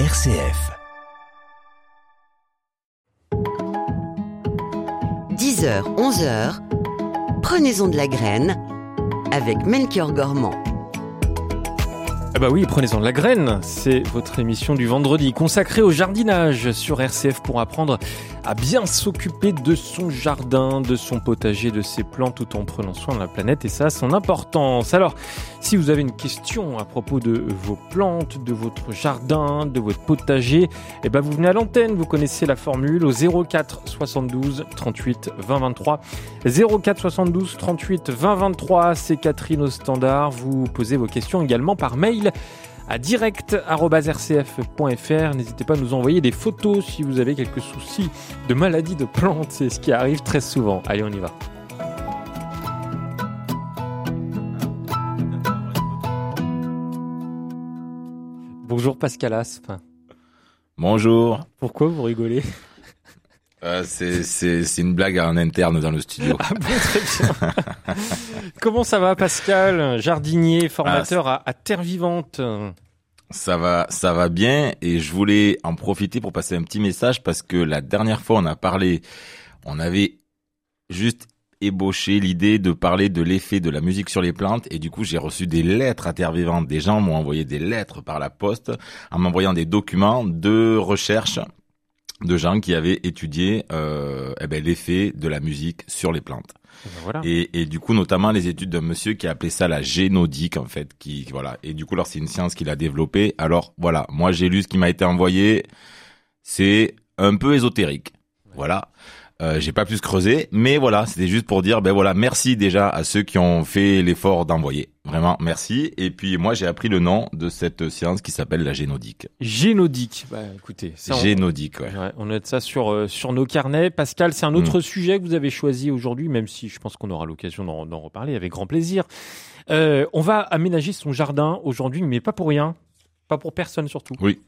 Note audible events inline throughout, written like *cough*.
RCF. 10h, 11h, prenez-en de la graine avec Melchior Gormand. Ah bah oui, prenez-en de la graine. C'est votre émission du vendredi consacrée au jardinage sur RCF pour apprendre à bien s'occuper de son jardin, de son potager, de ses plantes tout en prenant soin de la planète et ça a son importance. Alors, si vous avez une question à propos de vos plantes, de votre jardin, de votre potager, eh ben vous venez à l'antenne, vous connaissez la formule au 04 72 38 20 23. 04 72 38 20 23, c'est Catherine au standard. Vous posez vos questions également par mail à direct.rcf.fr. N'hésitez pas à nous envoyer des photos si vous avez quelques soucis de maladie de plantes, c'est ce qui arrive très souvent. Allez, on y va. Bonjour Pascal Aspe. Bonjour. Pourquoi vous rigolez? Euh, c'est une blague en interne dans le studio. Ah bon, très bien. Comment ça va Pascal, jardinier, formateur Ah, à, à Terre Vivante Ça va, ça va bien et je voulais en profiter pour passer un petit message parce que la dernière fois on a parlé, on avait juste ébauché l'idée de parler de l'effet de la musique sur les plantes et du coup j'ai reçu des lettres à Terre Vivante. Des gens m'ont envoyé des lettres par la poste en m'envoyant des documents de recherche de gens qui avaient étudié euh, eh ben, l'effet de la musique sur les plantes. Ben Voilà. Et, et du coup, notamment les études d'un monsieur qui a appelé ça la génodique, en fait, qui voilà. Et du coup, alors c'est une science qu'il a développée. Alors voilà, moi j'ai lu ce qui m'a été envoyé. C'est un peu ésotérique. Voilà. Euh, j'ai pas plus creusé, mais voilà, c'était juste pour dire, ben voilà, merci déjà à ceux qui ont fait l'effort d'envoyer. Vraiment, merci. Et puis moi, j'ai appris le nom de cette science qui s'appelle la génodique. Génodique. Bah écoutez, ça, on- Génodique, ouais. Ouais, on note ça sur, euh, sur nos carnets. Pascal, c'est un autre sujet que vous avez choisi aujourd'hui, même si je pense qu'on aura l'occasion d'en d'en reparler avec grand plaisir. Euh, on va aménager son jardin aujourd'hui, mais pas pour rien. Pas pour personne surtout. Oui.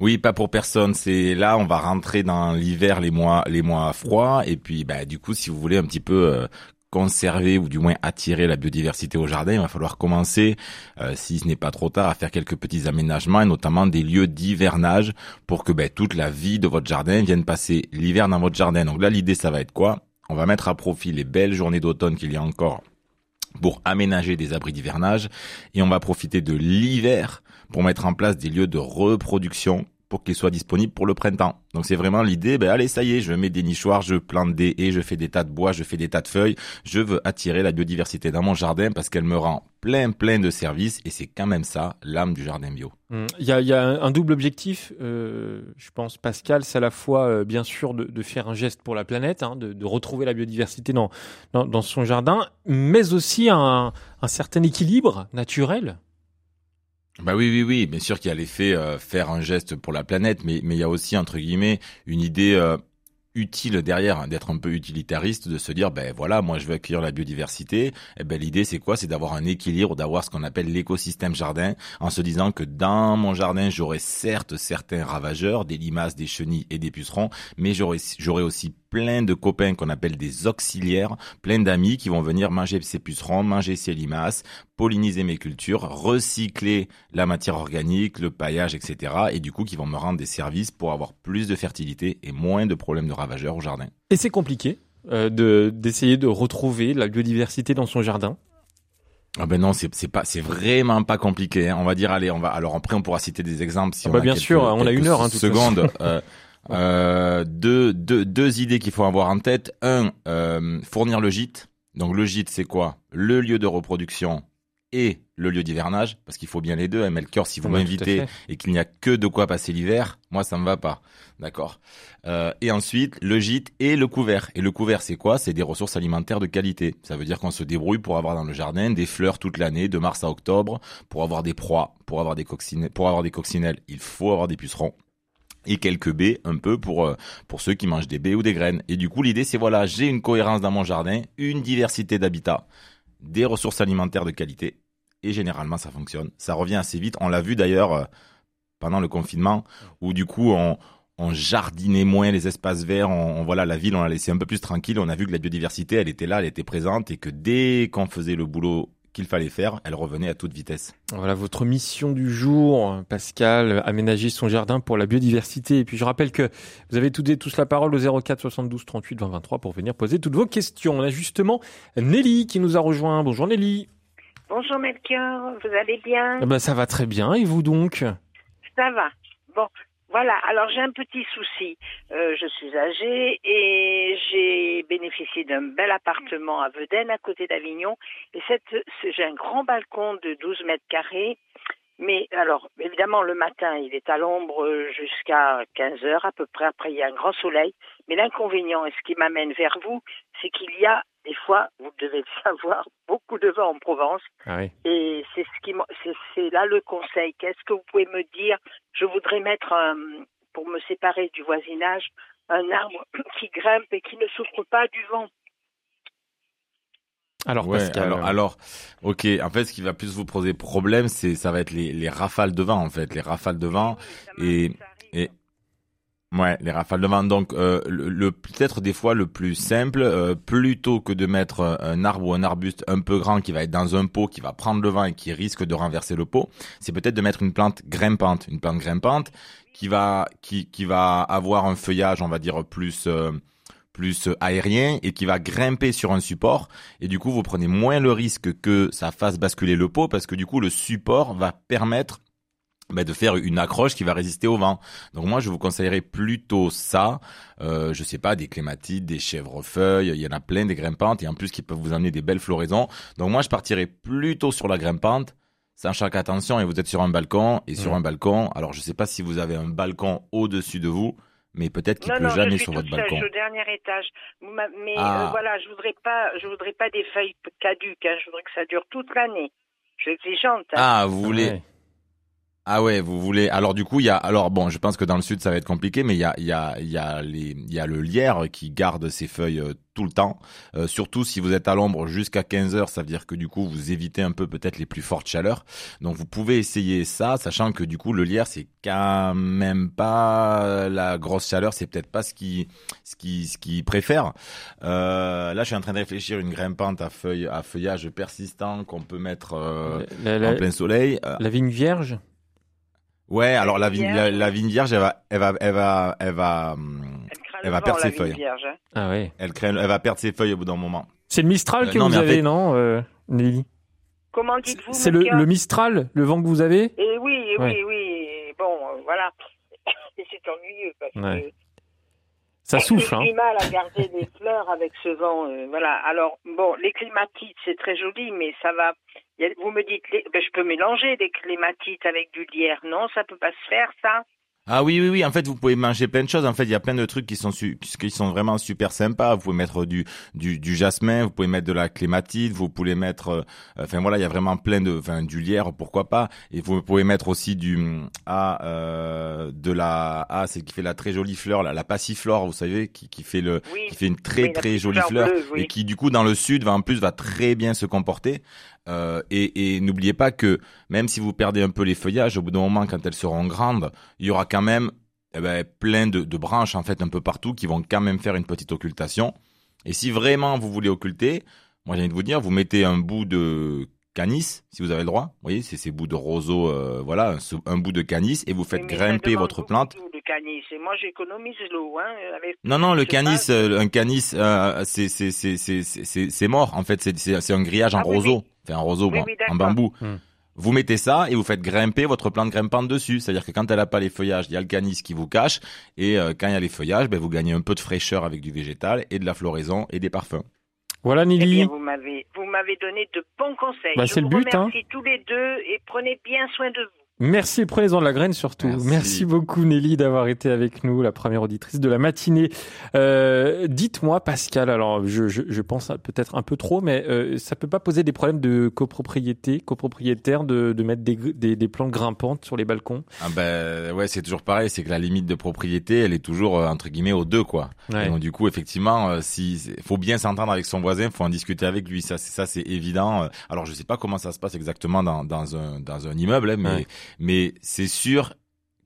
Oui, pas pour personne. C'est là, on va rentrer dans l'hiver, les mois, les mois froids, et puis, bah, du coup, si vous voulez un petit peu euh, conserver ou du moins attirer la biodiversité au jardin, il va falloir commencer, euh, si ce n'est pas trop tard, à faire quelques petits aménagements et notamment des lieux d'hivernage pour que bah, toute la vie de votre jardin vienne passer l'hiver dans votre jardin. Donc là, l'idée, ça va être quoi? On va mettre à profit les belles journées d'automne qu'il y a encore pour aménager des abris d'hivernage et on va profiter de l'hiver pour mettre en place des lieux de reproduction pour qu'ils soient disponibles pour le printemps. Donc c'est vraiment l'idée, ben allez, ça y est, je mets des nichoirs, je plante des haies, je fais des tas de bois, je fais des tas de feuilles, je veux attirer la biodiversité dans mon jardin parce qu'elle me rend plein plein de services et c'est quand même ça l'âme du jardin bio. Hum, Il y a, un double objectif, euh, je pense, Pascal, c'est à la fois, euh, bien sûr, de, faire un geste pour la planète, hein, de, de retrouver la biodiversité dans, dans, dans son jardin, mais aussi un, un certain équilibre naturel. Bah oui, oui, oui, bien sûr qu'il y a l'effet euh, faire un geste pour la planète, mais mais il y a aussi entre guillemets une idée euh, utile derrière, hein, d'être un peu utilitariste, de se dire ben voilà, moi je veux accueillir la biodiversité. Et ben l'idée c'est quoi? C'est d'avoir un équilibre, d'avoir ce qu'on appelle l'écosystème jardin, en se disant que dans mon jardin j'aurai certes certains ravageurs, des limaces, des chenilles et des pucerons, mais j'aurai aussi plein de copains qu'on appelle des auxiliaires, plein d'amis qui vont venir manger ces pucerons, manger ces limaces, polliniser mes cultures, recycler la matière organique, le paillage, etc. Et du coup, qui vont me rendre des services pour avoir plus de fertilité et moins de problèmes de ravageurs au jardin. Et c'est compliqué euh, de d'essayer de retrouver la biodiversité dans son jardin? Ah ben non, c'est pas, c'est vraiment pas compliqué. hein. On va dire, allez, on va. Alors après, on pourra citer des exemples si Ah on bah a bien quelques- sûr, on a une heure, hein, de toute secondes. Euh, euh, deux, deux, deux idées qu'il faut avoir en tête. Un, euh, fournir le gîte. Donc le gîte, c'est quoi? Le lieu de reproduction et le lieu d'hivernage, parce qu'il faut bien les deux. Hein, Melchior, si vous m'invitez et qu'il n'y a que de quoi passer l'hiver, moi ça me va pas. D'accord. Euh, et ensuite, le gîte et le couvert. Et le couvert, c'est quoi? C'est des ressources alimentaires de qualité. Ça veut dire qu'on se débrouille pour avoir dans le jardin des fleurs toute l'année, de mars à octobre, pour avoir des proies, pour avoir des coccinelles. Pour avoir des coccinelles, il faut avoir des pucerons et quelques baies un peu pour euh, pour ceux qui mangent des baies ou des graines. Et du coup, l'idée c'est voilà, j'ai une cohérence dans mon jardin, une diversité d'habitats, des ressources alimentaires de qualité et généralement ça fonctionne. Ça revient assez vite. On l'a vu d'ailleurs euh, pendant le confinement où du coup on on jardinait moins les espaces verts, on, voilà la ville on l'a laissé un peu plus tranquille, on a vu que la biodiversité elle était là, elle était présente et que dès qu'on faisait le boulot qu'il fallait faire, elle revenait à toute vitesse. Voilà votre mission du jour, Pascal, aménager son jardin pour la biodiversité. Et puis je rappelle que vous avez tous, tous la parole au 04 72 38 20 23 pour venir poser toutes vos questions. On a justement Nelly qui nous a rejoint. Bonjour Nelly. Bonjour Melchior, vous allez bien? Eh ben, Ça va très bien, et vous donc? Ça va. Bon, voilà, alors j'ai un petit souci. Euh, je suis âgée et j'ai bénéficié d'un bel appartement à Vedène, à côté d'Avignon. Et j'ai un grand balcon de 12 mètres carrés. Mais alors, évidemment, le matin, il est à l'ombre jusqu'à 15 heures à peu près. Après, il y a un grand soleil. Mais l'inconvénient, et ce qui m'amène vers vous, c'est qu'il y a des fois, vous devez le savoir, *laughs* beaucoup de vent en Provence. Ah oui. Et c'est ce qui, c'est là le conseil. Qu'est-ce que vous pouvez me dire? Je voudrais mettre, un, pour me séparer du voisinage, un arbre *coughs* qui grimpe et qui ne souffre pas du vent. Alors, Ouais, Pascal, alors, euh, alors, ok. En fait, ce qui va plus vous poser problème, c'est ça va être les, les rafales de vent, en fait, les rafales de vent. Et- et- Ouais, les rafales de vent. Donc, euh, le, le- peut-être des fois le plus simple, euh, plutôt que de mettre euh, un arbre ou un arbuste un peu grand qui va être dans un pot, qui va prendre le vent et qui risque de renverser le pot, c'est peut-être de mettre une plante grimpante, une plante grimpante qui va qui qui va avoir un feuillage, on va dire plus euh, plus aérien et qui va grimper sur un support et du coup vous prenez moins le risque que ça fasse basculer le pot parce que du coup le support va permettre bah, de faire une accroche qui va résister au vent. Donc moi je vous conseillerais plutôt ça. Euh, je sais pas des clématites, des chèvrefeuilles, il y en a plein des grimpantes et en plus qui peuvent vous amener des belles floraisons. Donc moi je partirais plutôt sur la grimpante. Sachant qu'attention, et vous êtes sur un balcon, et sur un balcon, alors je sais pas si vous avez un balcon au-dessus de vous, mais peut-être qu'il non, jamais je suis sur votre seule, balcon. je suis au dernier étage. Mais Ah. euh, voilà, je voudrais pas, je voudrais pas des feuilles caduques. hein. Je voudrais que ça dure toute l'année. Je suis exigeante. hein. Ah, vous voulez, ouais. Ah ouais, vous voulez. Alors du coup, il y a. Alors bon, je pense que dans le sud, ça va être compliqué, mais il y a, il y a, il y a les, il y a le lierre qui garde ses feuilles euh, tout le temps. Euh, surtout si vous êtes à l'ombre jusqu'à 15 heures, ça veut dire que du coup, vous évitez un peu peut-être les plus fortes chaleurs. Donc vous pouvez essayer ça, sachant que du coup, le lierre, c'est quand même pas la grosse chaleur, c'est peut-être pas ce qui, ce qui, ce qui préfère. Euh, là, je suis en train de réfléchir une grimpante à feuilles, à feuillage persistant qu'on peut mettre euh, la, la- en plein soleil. Euh, la vigne vierge? Ouais, alors la vigne, la, vierge. la vigne vierge, elle va, elle va, elle va, elle va, hum, Elle, le va vent, perdre ses feuilles. vierge, hein. Ah ouais. elle crée- elle va perdre ses feuilles au bout d'un moment. C'est le Mistral Euh, que non, vous avez, fait- non, euh, Nelly? Comment dites-vous C'est le, le Mistral, le vent que vous avez? Et oui, Ouais. oui, oui. Bon, euh, voilà. *laughs* C'est ennuyeux parce Ouais. que Ça souffle, j'ai hein du mal à garder des fleurs avec ce vent. euh, voilà. Alors, bon, les clématites, c'est très joli, mais ça va. a- vous me dites, les- ben, je peux mélanger des clématites avec du lierre. Non, ça peut pas se faire, ça. Ah oui, oui, oui. En fait, vous pouvez manger plein de choses. En fait, il y a plein de trucs qui sont su- qui sont vraiment super sympas. Vous pouvez mettre du du, du jasmin, vous pouvez mettre de la clématite, vous pouvez mettre, euh, enfin voilà, il y a vraiment plein de, enfin du lierre, pourquoi pas. Et vous pouvez mettre aussi du ah euh, de la ah c'est qui fait la très jolie fleur, la, la passiflore, vous savez, qui qui fait le Oui. qui fait une très Oui, très jolie fleur fleur bleue, oui. et qui du coup dans le sud va en plus va très bien se comporter. Euh, et et n'oubliez pas que même si vous perdez un peu les feuillages, au bout d'un moment quand elles seront grandes, il y aura quand même eh ben, plein de, de branches en fait un peu partout qui vont quand même faire une petite occultation. Et si vraiment vous voulez occulter, moi j'ai envie de vous dire, vous mettez un bout de canis si vous avez le droit. Vous voyez, c'est ces bouts de roseau, euh, voilà, un, bout de canis et vous faites mais grimper votre plante. Le canis. Et moi, j'économise l'eau. Hein, avec Non, non, le canis, euh, un canis, euh, c'est c'est c'est c'est c'est c'est mort. En fait, c'est un grillage en Ah oui, roseau, enfin un roseau, Oui, bon, oui, en d'accord. bambou. Hmm. Vous mettez ça et vous faites grimper votre plante grimpante dessus. C'est-à-dire que quand elle a pas les feuillages, il y a le canis qui vous cache. Et euh, quand il y a les feuillages, ben, vous gagnez un peu de fraîcheur avec du végétal et de la floraison et des parfums. Voilà, Eh Nelly. bien, vous m'avez, vous m'avez donné de bons conseils. Bah, Je c'est le but, hein. remercie tous les deux et prenez bien soin de vous. Merci, prenez-en de la graine surtout. Merci. Merci. beaucoup Nelly d'avoir été avec nous, la première auditrice de la matinée. Euh, Dites-moi Pascal, alors je, je, je pense peut-être un peu trop, mais euh, ça peut pas poser des problèmes de copropriété, copropriétaire, de, de mettre des, des, des plantes grimpantes sur les balcons? Ah ben ouais, c'est toujours pareil, c'est que la limite de propriété, elle est toujours euh, entre guillemets aux deux quoi. Ouais. Et donc du coup, effectivement, euh, si faut bien s'entendre avec son voisin, faut en discuter avec lui, ça c'est ça c'est évident. Alors je sais pas comment ça se passe exactement dans dans un dans un immeuble, hein, mais Ouais. Mais c'est sûr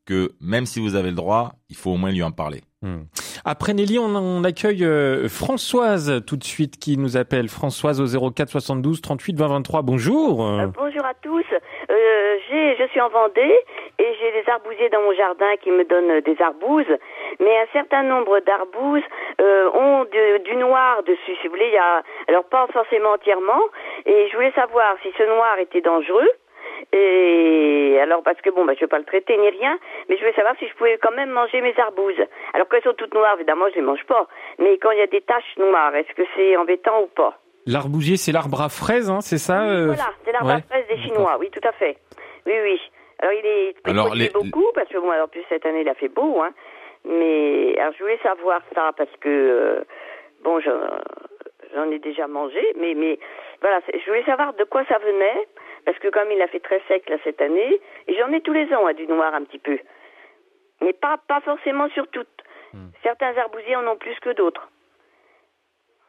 que même si vous avez le droit, il faut au moins lui en parler. Hmm. Après Nelly, on, accueille euh, Françoise tout de suite qui nous appelle. Françoise au 04 72 38 20 23. Bonjour. bonjour à tous. je suis en Vendée et j'ai des arbousiers dans mon jardin qui me donnent des arbouses. Mais un certain nombre d'arbouses ont du noir dessus. Si vous voulez, il y a alors pas forcément entièrement. Et je voulais savoir si ce noir était dangereux et alors parce que bon, bah, je vais pas le traiter ni rien, mais je voulais savoir si je pouvais quand même manger mes arbouses. Alors quand elles sont toutes noires, évidemment, je les mange pas. Mais quand il y a des taches noires, est-ce que c'est embêtant ou pas? L'arbousier, c'est l'arbre à fraises, hein, c'est ça euh Voilà, c'est l'arbre à fraises des Chinois, oui, tout à fait. Oui, oui. Alors il est alors, les... beaucoup parce que bon, alors plus cette année il a fait beau, hein. Mais alors je voulais savoir ça parce que euh, bon, j'en ai déjà mangé, mais mais voilà, je voulais savoir de quoi ça venait parce que comme il a fait très sec là cette année, et j'en ai tous les ans à du noir un petit peu, mais pas pas forcément sur toutes. Hmm. Certains arbousiers en ont plus que d'autres.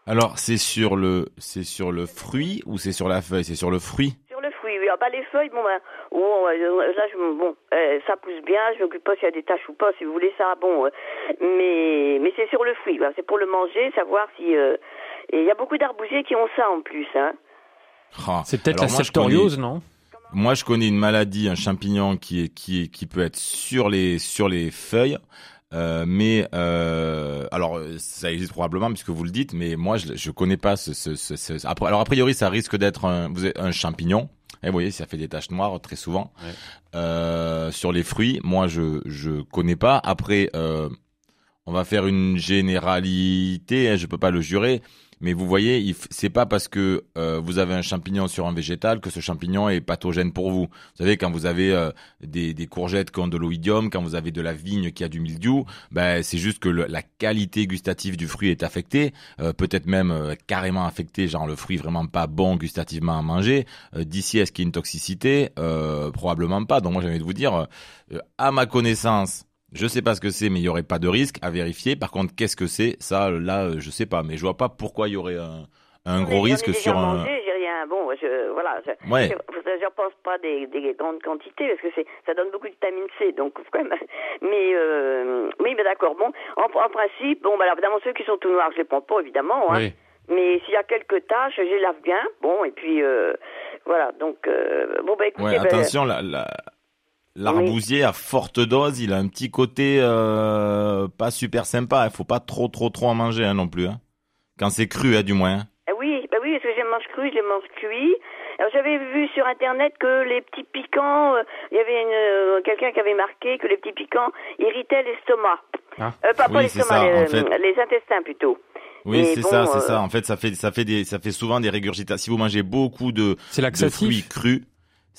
Alors c'est sur le c'est sur le fruit ou c'est sur la feuille? C'est sur le fruit? Sur le fruit, oui. Ah, bah, les feuilles, bon ben, euh, là je, bon, euh, ça pousse bien. Je m'occupe pas s'il y a des taches ou pas. Si vous voulez ça, bon, euh, mais mais c'est sur le fruit. C'est pour le manger, savoir si. et il y a beaucoup d'arbousiers qui ont ça en plus, hein. Ah. C'est peut-être la septoriose, non Moi, je connais une maladie, un champignon qui est qui qui peut être sur les sur les feuilles. Euh, mais euh, alors ça existe probablement puisque vous le dites, mais moi je je connais pas ce, ce, ce, alors a priori ça risque d'être un vous un champignon. Et vous voyez, ça fait des taches noires très souvent euh, sur les fruits. Moi je je connais pas. Après on va faire une généralité, hein, je peux pas le jurer. Mais vous voyez, c'est pas parce que euh, vous avez un champignon sur un végétal que ce champignon est pathogène pour vous. Vous savez, quand vous avez euh, des, des, courgettes qui ont de l'oïdium, quand vous avez de la vigne qui a du mildiou, ben c'est juste que la qualité gustative du fruit est affectée, euh, peut-être même carrément affectée, genre le fruit vraiment pas bon gustativement à manger. D'ici, est-ce qu'il y a une toxicité? Probablement pas. Donc moi, j'ai envie de vous dire, à ma connaissance, je sais pas ce que c'est, mais il y aurait pas de risque à vérifier. Par contre, qu'est-ce que c'est? Ça, là, euh, je sais pas, mais je vois pas pourquoi il y aurait un, un gros risque sur un. Mangé, rien. Bon, je, voilà. Je, ouais. je, pense pas des, des, grandes quantités parce que c'est, ça donne beaucoup de vitamine C, donc quand même. Mais euh, oui, mais d'accord. Bon, en, en, principe, bon, bah, alors, évidemment ceux qui sont tout noirs, je les prends pas évidemment. Hein. Oui. Mais s'il y a quelques taches, je les lave bien. Bon, et puis euh, voilà. Donc euh, bon, bah écoutez. Ouais, ben, attention, la, la L'arbousier à forte dose, il a un petit côté euh, pas super sympa. Il faut pas trop trop trop en manger hein, non plus. Hein. Quand c'est cru, hein, du moins. Ah oui, bah oui, parce que je mange cru, je mange cuit. Alors j'avais vu sur internet que les petits piquants, euh, il y avait euh, quelqu'un qui avait marqué que les petits piquants irritaient l'estomac. Ah. pas, oui, l'estomac, les, intestins plutôt. Oui, c'est ça, c'est ça. En fait, ça fait ça fait des ça fait souvent des régurgitations. Si vous mangez beaucoup de, de fruits crus,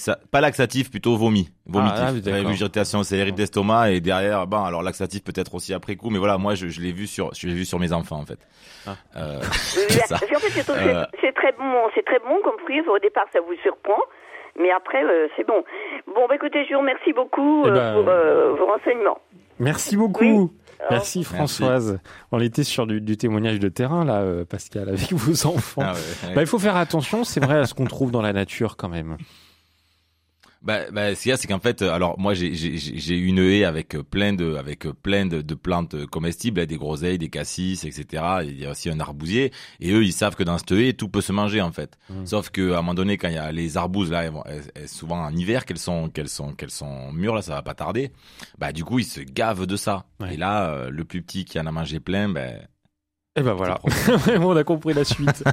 ça, pas laxatif, plutôt vomi, vomitif. Ah, ah, Régurgitation, c'est hérite d'estomac et derrière, bon, alors laxatif peut-être aussi après coup, mais voilà, moi je, je l'ai vu sur, je l'ai vu sur mes enfants en fait. Ah. Euh, *laughs* euh, c'est très bon, c'est très bon comme fruit. Au départ, ça vous surprend, mais après, euh, c'est bon. Bon, bah, écoutez, je vous remercie beaucoup eh ben, pour vos renseignements. Merci beaucoup. Merci Françoise. On était sur du, du, témoignage de terrain là, Pascal, avec *laughs* vos enfants. Bah, il faut faire attention, c'est vrai, à ce qu'on trouve dans la nature quand même. Bah, bah, ce qu'il y a, c'est qu'en fait, euh, alors moi j'ai une haie avec euh, plein de avec euh, plein de, de plantes comestibles, des groseilles, des cassis, etc. Il y a aussi un arbousier, et eux ils savent que dans cette haie tout peut se manger en fait. Mmh. Sauf que à un moment donné, quand il y a les arbouses là, elles, souvent en hiver qu'elles sont qu'elles sont qu'elles sont mûres là, ça va pas tarder. Bah du coup ils se gavent de ça. Et là, le plus petit qui en a mangé plein, ben et ben voilà, *laughs* on a compris la suite.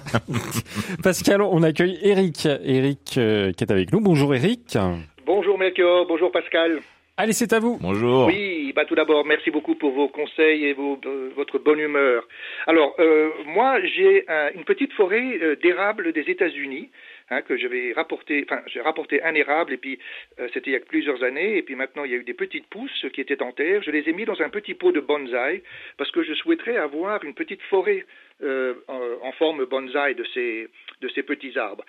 *laughs* Pascal, on accueille Eric. Eric euh, qui est avec nous. Bonjour Eric. Bonjour Melchior, bonjour Pascal. Allez, c'est à vous. Bonjour. Oui, bah tout d'abord, merci beaucoup pour vos conseils et vos, euh, votre bonne humeur. Alors, euh, moi, j'ai une petite forêt d'érable des États-Unis Hein, que j'avais rapporté, enfin j'ai rapporté un érable et puis euh, c'était il y a plusieurs années et puis maintenant il y a eu des petites pousses qui étaient en terre. Je les ai mis dans un petit pot de bonsaï parce que je souhaiterais avoir une petite forêt euh, en, forme bonsaï de ces de ces petits arbres.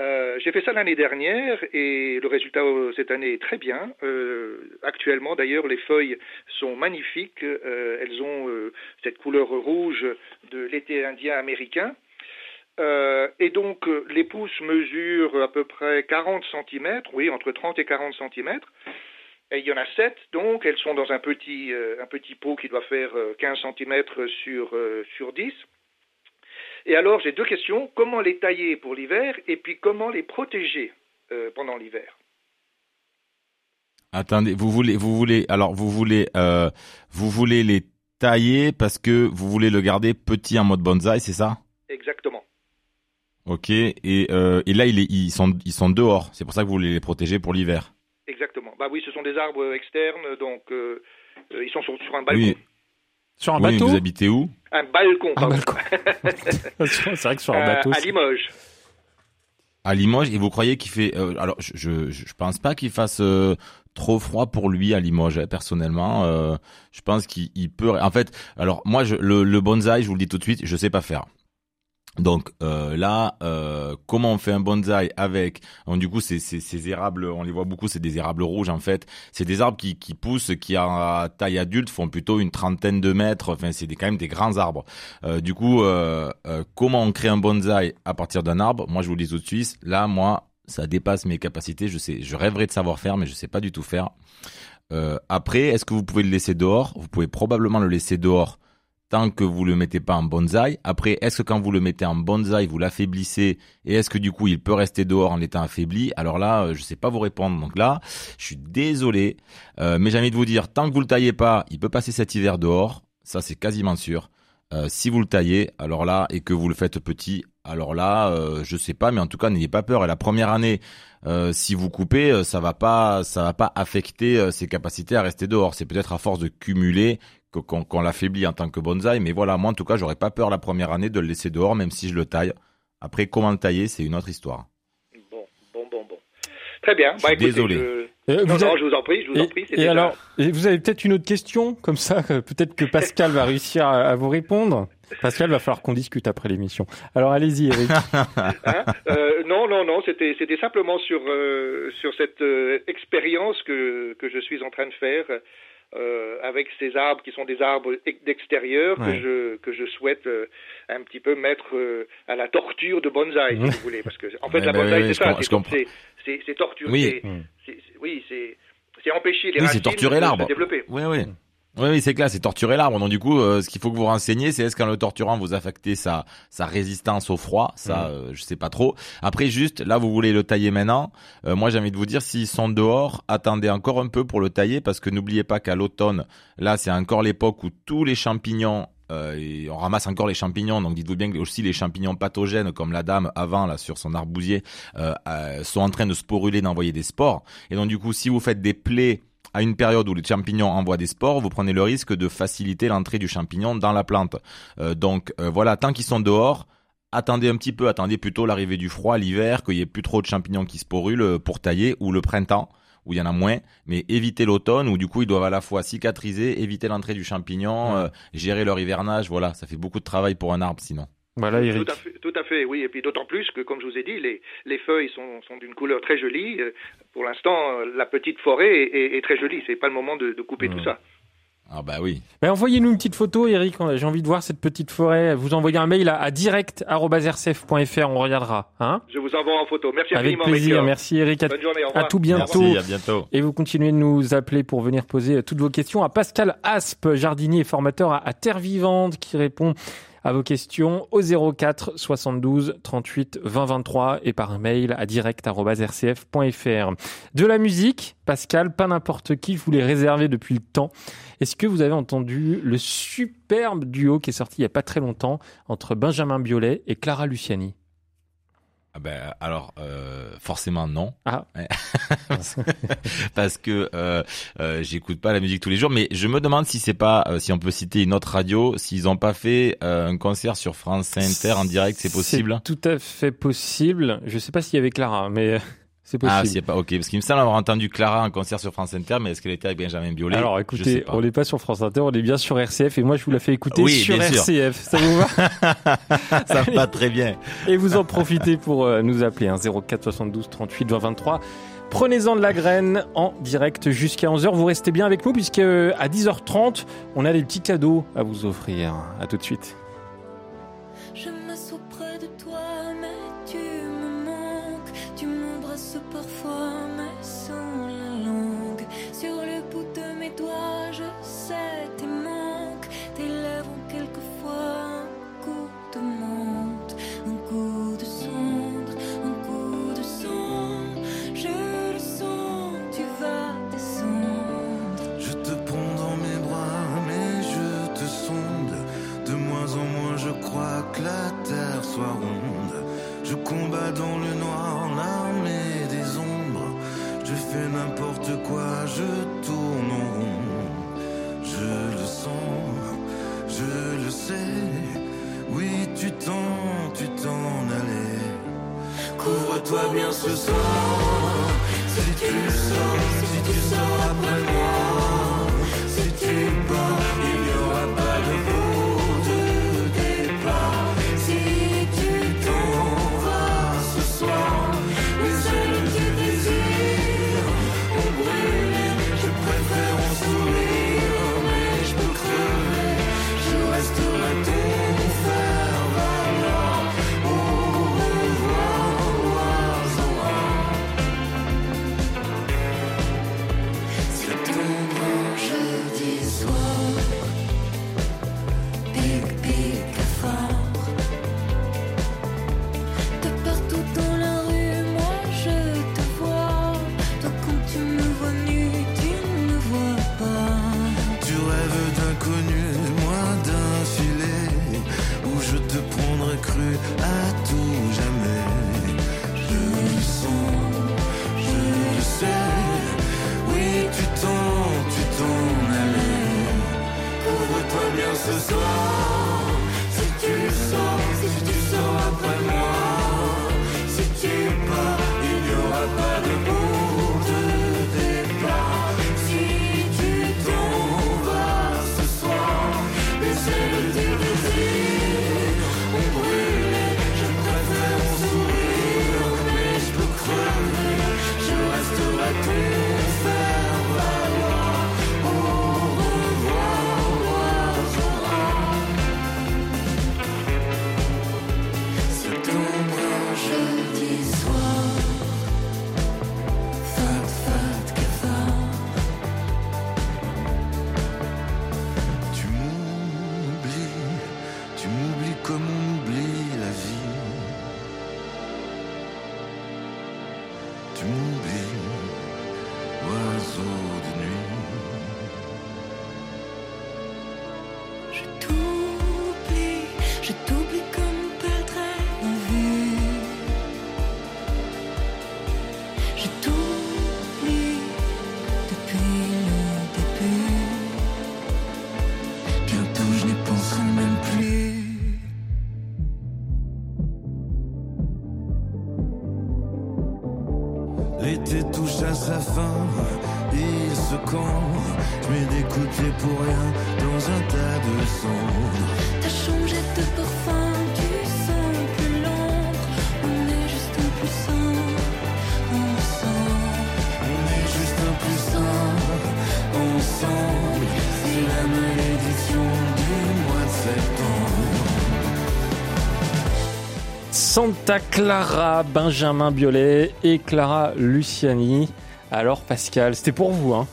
Euh, j'ai fait ça l'année dernière et le résultat cette année est très bien. actuellement, d'ailleurs, les feuilles sont magnifiques. elles ont cette couleur rouge de l'été indien américain. Euh, et donc, euh, les pousses mesurent à peu près 40 cm, oui, entre 30 et 40 cm. Et il y en a sept, donc elles sont dans un petit, un petit pot qui doit faire 15 cm sur, sur 10. Et alors j'ai deux questions. Comment les tailler pour l'hiver et puis comment les protéger pendant l'hiver? Attendez, vous voulez, vous voulez, alors vous voulez, euh, vous voulez les tailler parce que vous voulez le garder petit en mode bonsaï, c'est ça? Ok, et, euh, et là il est, ils sont, ils sont dehors. C'est pour ça que vous voulez les protéger pour l'hiver. Exactement. Bah oui, ce sont des arbres externes, donc euh, ils sont sur, un balcon. Oui. Sur un oui, bateau Vous habitez où? Un balcon. Un balcon. *laughs* *laughs* c'est vrai que sur un bateau. à Limoges. À Limoges, et vous croyez qu'il fait Alors, je, je, je pense pas qu'il fasse trop froid pour lui à Limoges hein, personnellement euh, je pense qu'il peut en fait alors moi je, le, le bonsaï je vous le dis tout de suite je sais pas faire donc euh, là, euh, comment on fait un bonsaï avec? Donc, Du coup, c'est ces érables, on les voit beaucoup, c'est des érables rouges en fait. C'est des arbres qui, qui poussent, qui à taille adulte font plutôt une trentaine de mètres. Enfin, c'est quand même des grands arbres. Euh, du coup, euh, euh, comment on crée un bonsaï à partir d'un arbre? Moi, je vous le dis tout de suite. Là, moi, ça dépasse mes capacités. Je sais, je rêverais de savoir faire, mais je sais pas du tout faire. Euh, après, est-ce que vous pouvez le laisser dehors? Vous pouvez probablement le laisser dehors tant que vous le mettez pas en bonsaï. Après, est-ce que quand vous le mettez en bonsaï, vous l'affaiblissez et est-ce que du coup il peut rester dehors en étant affaibli? Alors là, euh, je sais pas vous répondre. Donc là, je suis désolé, euh, mais j'ai envie de vous dire, tant que vous le taillez pas, il peut passer cet hiver dehors. Ça, c'est quasiment sûr. Euh, si vous le taillez, alors là, et que vous le faites petit, alors là, euh, je sais pas, mais en tout cas, n'ayez pas peur. Et la première année, si vous coupez, ça va pas, ça va pas affecter ses capacités à rester dehors. C'est peut-être à force de cumuler qu'on l'affaiblit en tant que bonsaï. Mais voilà, moi en tout cas, j'aurais pas peur la première année de le laisser dehors, même si je le taille. Après, comment le tailler, c'est une autre histoire. Bon, bon, bon, bon. Très bien. Bah, écoutez, désolé. Je... non, non, je vous en prie, je vous et, en prie. Et alors, et vous avez peut-être une autre question, comme ça, peut-être que Pascal va réussir à, à vous répondre. Pascal, va falloir qu'on discute après l'émission. Alors allez-y, Eric. *laughs* hein euh, non, non, non, c'était simplement sur euh, sur cette euh, expérience que que je suis en train de faire euh, avec ces arbres qui sont des arbres d'extérieur ouais. que je que je souhaite euh, un petit peu mettre euh, à la torture de bonsaï, si *laughs* vous voulez, parce que en fait Ouais, la bah, bonsaï c'est ça, c'est c'est torturer, Oui. c'est- oui, c'est empêcher les Oui, racines de se développer. Oui, oui. Oui, oui, c'est clair, c'est torturer l'arbre. Donc du coup, euh, ce qu'il faut que vous renseignez, c'est est-ce qu'en le torturant, vous affectez sa, sa résistance au froid? Ça, euh, je sais pas trop. Après, juste, là, vous voulez le tailler maintenant. Euh, moi, j'ai envie de vous dire, s'ils sont dehors, attendez encore un peu pour le tailler, parce que n'oubliez pas qu'à l'automne, là, c'est encore l'époque où tous les champignons euh, et on ramasse encore les champignons, donc dites-vous bien que aussi les champignons pathogènes, comme la dame avant là sur son arbousier, euh, euh, sont en train de sporuler, d'envoyer des spores. Et donc du coup, si vous faites des plaies à une période où les champignons envoient des spores, vous prenez le risque de faciliter l'entrée du champignon dans la plante. Euh, donc euh, voilà, tant qu'ils sont dehors, attendez un petit peu, attendez plutôt l'arrivée du froid, l'hiver, qu'il y ait plus trop de champignons qui sporulent euh, pour tailler, ou le printemps où il y en a moins, mais évitez l'automne où du coup ils doivent à la fois cicatriser, éviter l'entrée du champignon, euh, gérer leur hivernage, voilà, ça fait beaucoup de travail pour un arbre sinon. Voilà, Eric. Tout à, fait, tout à fait, oui. Et puis d'autant plus que, comme je vous ai dit, les, les feuilles sont, sont d'une couleur très jolie. Euh, Pour l'instant, euh, la petite forêt est, est, est très jolie. C'est pas le moment de, de couper Mmh. tout ça. Ah bah oui. Ben, envoyez-nous une petite photo, Eric. J'ai envie de voir cette petite forêt. Vous envoyez un mail à, à direct@rcf.fr. On regardera, hein Je vous envoie en photo. Merci Avec plaisir. Merci, Eric. À, Bonne journée. Au à revoir. tout bientôt. Merci, à bientôt. Et vous continuez de nous appeler pour venir poser euh, toutes vos questions à Pascal Aspe, jardinier et formateur à, à Terre Vivante, qui répond à vos questions au 04 72 38 20 23 et par mail à direct.rcf.fr. De la musique, Pascal, pas n'importe qui, vous l'ai réservé depuis le temps. Est-ce que vous avez entendu le superbe duo qui est sorti il n'y a pas très longtemps entre Benjamin Biolay et Clara Luciani? Ben alors euh, forcément non. Ah. *laughs* Parce que euh, euh, j'écoute pas la musique tous les jours, mais je me demande si c'est pas euh, si on peut citer une autre radio, s'ils ont pas fait euh, un concert sur France Inter en direct, c'est possible? C'est tout à fait possible. Je sais pas s'il y avait Clara, mais c'est possible. Ah, c'est pas ok, parce qu'il me semble avoir entendu Clara en concert sur France Inter, mais est-ce qu'elle était avec Benjamin Biolay? Alors écoutez, on n'est pas sur France Inter, on est bien sur RCF et moi je vous la fais écouter Oui, sur. RCF. Ça vous va? *laughs* *laughs* Ça va très bien. Et vous en profitez pour euh, nous appeler hein, 04 72 38 20 23. Prenez-en de la graine en direct jusqu'à 11h. Vous restez bien avec nous puisque euh, à 10h30, on a des petits cadeaux à vous offrir. À tout de suite. Santa Clara, Benjamin Biolay et Clara Luciani. Alors Pascal, c'était pour vous, hein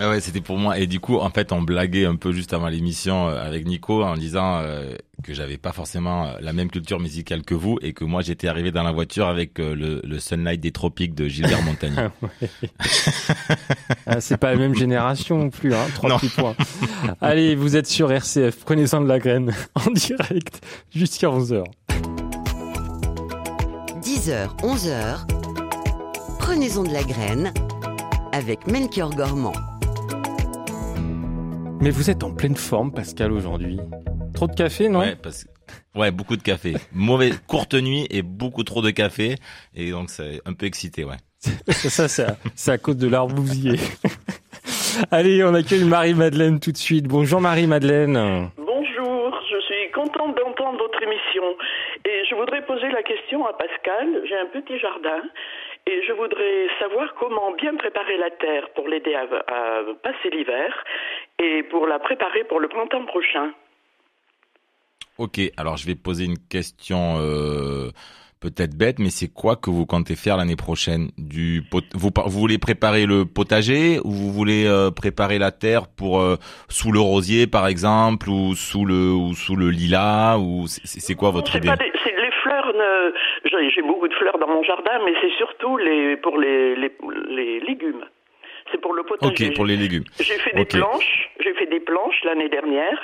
Ah ouais, c'était pour moi. Et du coup, en fait, on blaguait un peu juste avant l'émission euh, avec Nico en disant euh, que j'avais pas forcément euh, la même culture musicale que vous et que moi j'étais arrivé dans la voiture avec euh, le, le Sunlight des tropiques de Gilbert Montagnier. *laughs* Ah, C'est pas la même génération non plus, hein Trois petits points. Allez, vous êtes sur RCF, prenez-en de la graine en direct jusqu'à 11h. 10h, 11h. Prenez-en de la graine avec Melchior Gormand. Mais vous êtes en pleine forme, Pascal, aujourd'hui. Trop de café, non? Ouais, parce que ouais, beaucoup de café. Mauvaise *laughs* courte nuit et beaucoup trop de café et donc c'est un peu excité, ouais. Ça, c'est à, c'est à cause de l'arbousier. *laughs* Allez, on accueille Marie-Madeleine tout de suite. Bonjour Marie-Madeleine. Bonjour, je suis contente d'entendre votre émission et je voudrais poser la question à Pascal. J'ai un petit jardin et je voudrais savoir comment bien préparer la terre pour l'aider à, passer l'hiver et pour la préparer pour le printemps prochain. Ok, alors je vais poser une question euh, peut-être bête, mais c'est quoi que vous comptez faire l'année prochaine Du pot- vous, vous voulez préparer le potager ou vous voulez euh, préparer la terre pour euh, sous le rosier par exemple ou sous le ou sous le lilas ou c'est quoi votre idée J'ai beaucoup de fleurs dans mon jardin, mais c'est surtout les pour les, les, les légumes. C'est pour le potager. Ok, pour les légumes. J'ai fait des planches, j'ai fait des planches l'année dernière,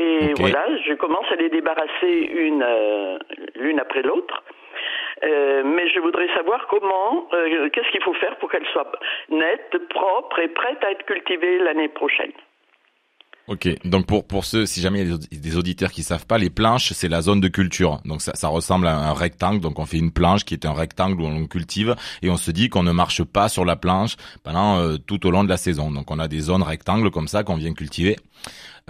et voilà, je commence à les débarrasser une euh, l'une après l'autre. Euh, mais je voudrais savoir comment, euh, qu'est-ce qu'il faut faire pour qu'elle soit nette, propre et prête à être cultivée l'année prochaine. Ok, donc pour pour ceux, si jamais il y a des- auditeurs qui savent pas, les planches c'est la zone de culture. Donc ça, ça ressemble à un rectangle. Donc on fait une planche qui est un rectangle où on cultive et on se dit qu'on ne marche pas sur la planche pendant euh, tout au long de la saison. Donc on a des zones rectangles comme ça qu'on vient cultiver.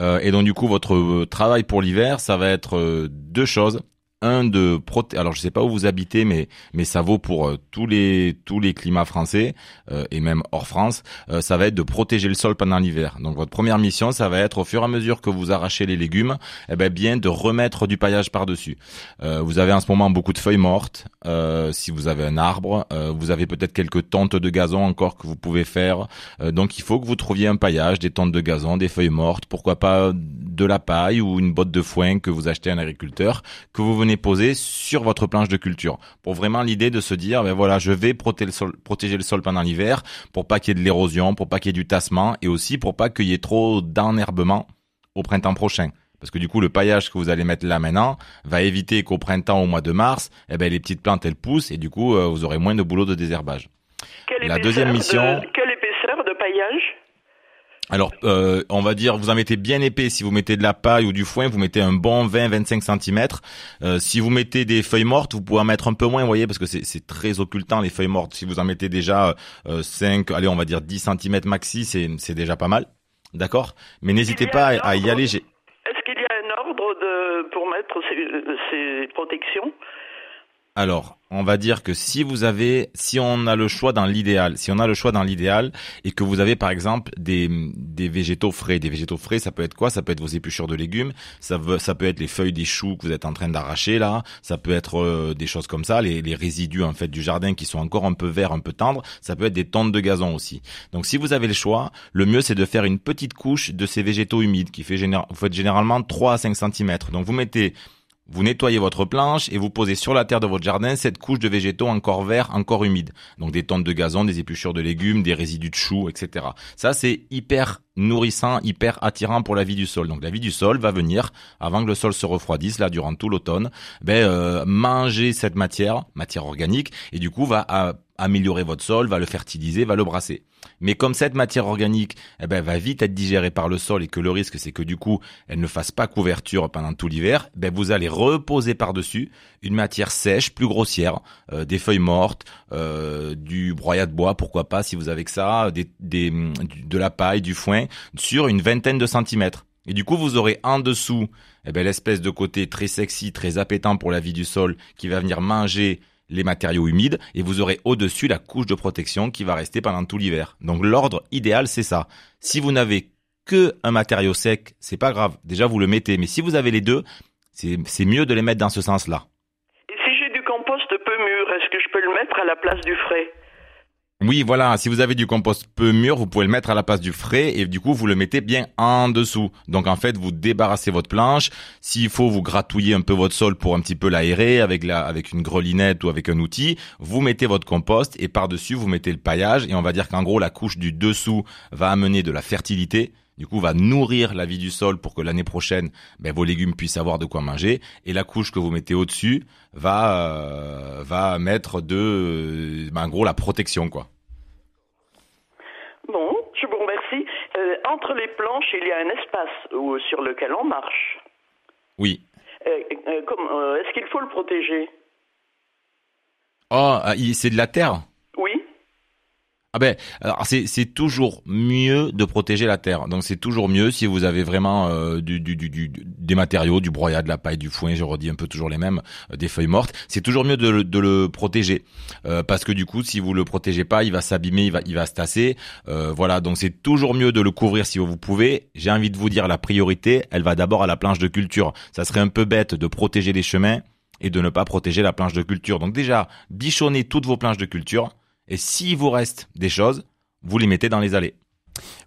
Euh, et donc du coup votre euh, travail pour l'hiver, ça va être deux choses. Un de proté alors je sais pas où vous habitez mais mais ça vaut pour euh, tous les tous les climats français euh, et même hors France, euh, ça va être de protéger le sol pendant l'hiver. Donc votre première mission, ça va être au fur et à mesure que vous arrachez les légumes, eh ben bien de remettre du paillage par-dessus. Euh, vous avez en ce moment beaucoup de feuilles mortes. euh, si vous avez un arbre, vous avez peut-être quelques tontes de gazon encore que vous pouvez faire. Donc il faut que vous trouviez un paillage, des tontes de gazon, des feuilles mortes, pourquoi pas de la paille ou une botte de foin que vous achetez à un agriculteur, que vous venez poser sur votre planche de culture. Pour vraiment l'idée de se dire, ben voilà, je vais protéger le sol, protéger le sol pendant l'hiver, pour pas qu'il y ait de l'érosion, pour pas qu'il y ait du tassement, et aussi pour pas qu'il y ait trop d'enherbement au printemps prochain. Parce que du coup, le paillage que vous allez mettre là maintenant va éviter qu'au printemps, au mois de mars, eh ben, les petites plantes, elles poussent, et du coup, euh, vous aurez moins de boulot de désherbage. Quelle La deuxième mission- de- quelle épaisseur de paillage Alors, euh, on va dire, vous en mettez bien épais. Si vous mettez de la paille ou du foin, vous mettez un bon 20-25 cm. Euh, si vous mettez des feuilles mortes, vous pouvez en mettre un peu moins, vous voyez, parce que c'est c'est très occultant les feuilles mortes. Si vous en mettez déjà euh, 5, allez, on va dire 10 cm maxi, c'est c'est déjà pas mal. D'accord? Mais n'hésitez pas à, à y aller. Est-ce qu'il y a un ordre de, pour mettre ces, ces protections? Alors, on va dire que si vous avez, si on a le choix dans l'idéal, si on a le choix dans l'idéal et que vous avez par exemple des, des végétaux frais, des végétaux frais, ça peut être quoi? Ça peut être vos épluchures de légumes, ça, peut être les feuilles des choux que vous êtes en train d'arracher là, ça peut être euh, des choses comme ça, les, les résidus en fait du jardin qui sont encore un peu verts, un peu tendres, ça peut être des tontes de gazon aussi. Donc si vous avez le choix, le mieux c'est de faire une petite couche de ces végétaux humides qui fait généralement 3 à 5 cm. Donc vous mettez vous nettoyez votre planche et vous posez sur la terre de votre jardin cette couche de végétaux encore verts, encore humides. Donc des tontes de gazon, des épluchures de légumes, des résidus de choux, etc. Ça, c'est hyper nourrissant, hyper attirant pour la vie du sol. Donc la vie du sol va venir, avant que le sol se refroidisse, là, durant tout l'automne, ben, euh, manger cette matière, matière organique, et du coup va à- améliorer votre sol, va le fertiliser, va le brasser. Mais comme cette matière organique eh ben, va vite être digérée par le sol et que le risque c'est que du coup elle ne fasse pas couverture pendant tout l'hiver, ben, vous allez reposer par-dessus une matière sèche, plus grossière, euh, des feuilles mortes, euh, du broyat de bois, pourquoi pas si vous avez que ça, du- de la paille, du foin, sur une vingtaine de centimètres. Et du coup, vous aurez en dessous eh ben, l'espèce de côté très sexy, très appétant pour la vie du sol qui va venir manger les matériaux humides et vous aurez au-dessus la couche de protection qui va rester pendant tout l'hiver. Donc l'ordre idéal c'est ça. Si vous n'avez que un matériau sec, c'est pas grave. Déjà vous le mettez, mais si vous avez les deux, c'est mieux de les mettre dans ce sens-là. Et si j'ai du compost peu mûr, est-ce que je peux le mettre à la place du frais? Oui, voilà, si vous avez du compost peu mûr, vous pouvez le mettre à la place du frais et du coup vous le mettez bien en dessous. Donc en fait, vous débarrassez votre planche. S'il faut, vous gratouillez un peu votre sol pour un petit peu l'aérer avec la avec une grelinette ou avec un outil. Vous mettez votre compost et par-dessus vous mettez le paillage et on va dire qu'en gros la couche du dessous va amener de la fertilité. Du coup, va nourrir la vie du sol pour que l'année prochaine, ben, vos légumes puissent avoir de quoi manger. Et la couche que vous mettez au-dessus va euh, va mettre de, ben, en gros, la protection, quoi. Bon, je vous remercie. Euh, entre les planches, il y a un espace où- sur lequel on marche. Oui. Euh, est-ce qu'il faut le protéger? Oh, ah, c'est de la terre? Ah ben, c'est toujours mieux de protéger la terre. Donc c'est toujours mieux si vous avez vraiment euh, du, du, du, du- des matériaux, du broyat, de la paille, du foin. Je redis un peu toujours les mêmes, euh, des feuilles mortes. C'est toujours mieux de, le- de le protéger Euh, parce que du coup, si vous le protégez pas, il va s'abîmer, il va il va se tasser. Euh, voilà, donc c'est toujours mieux de le couvrir si vous pouvez. J'ai envie de vous dire la priorité, elle va d'abord à la planche de culture. Ça serait un peu bête de protéger les chemins et de ne pas protéger la planche de culture. Donc déjà, bichonnez toutes vos planches de culture. Et s'il vous reste des choses, vous les mettez dans les allées.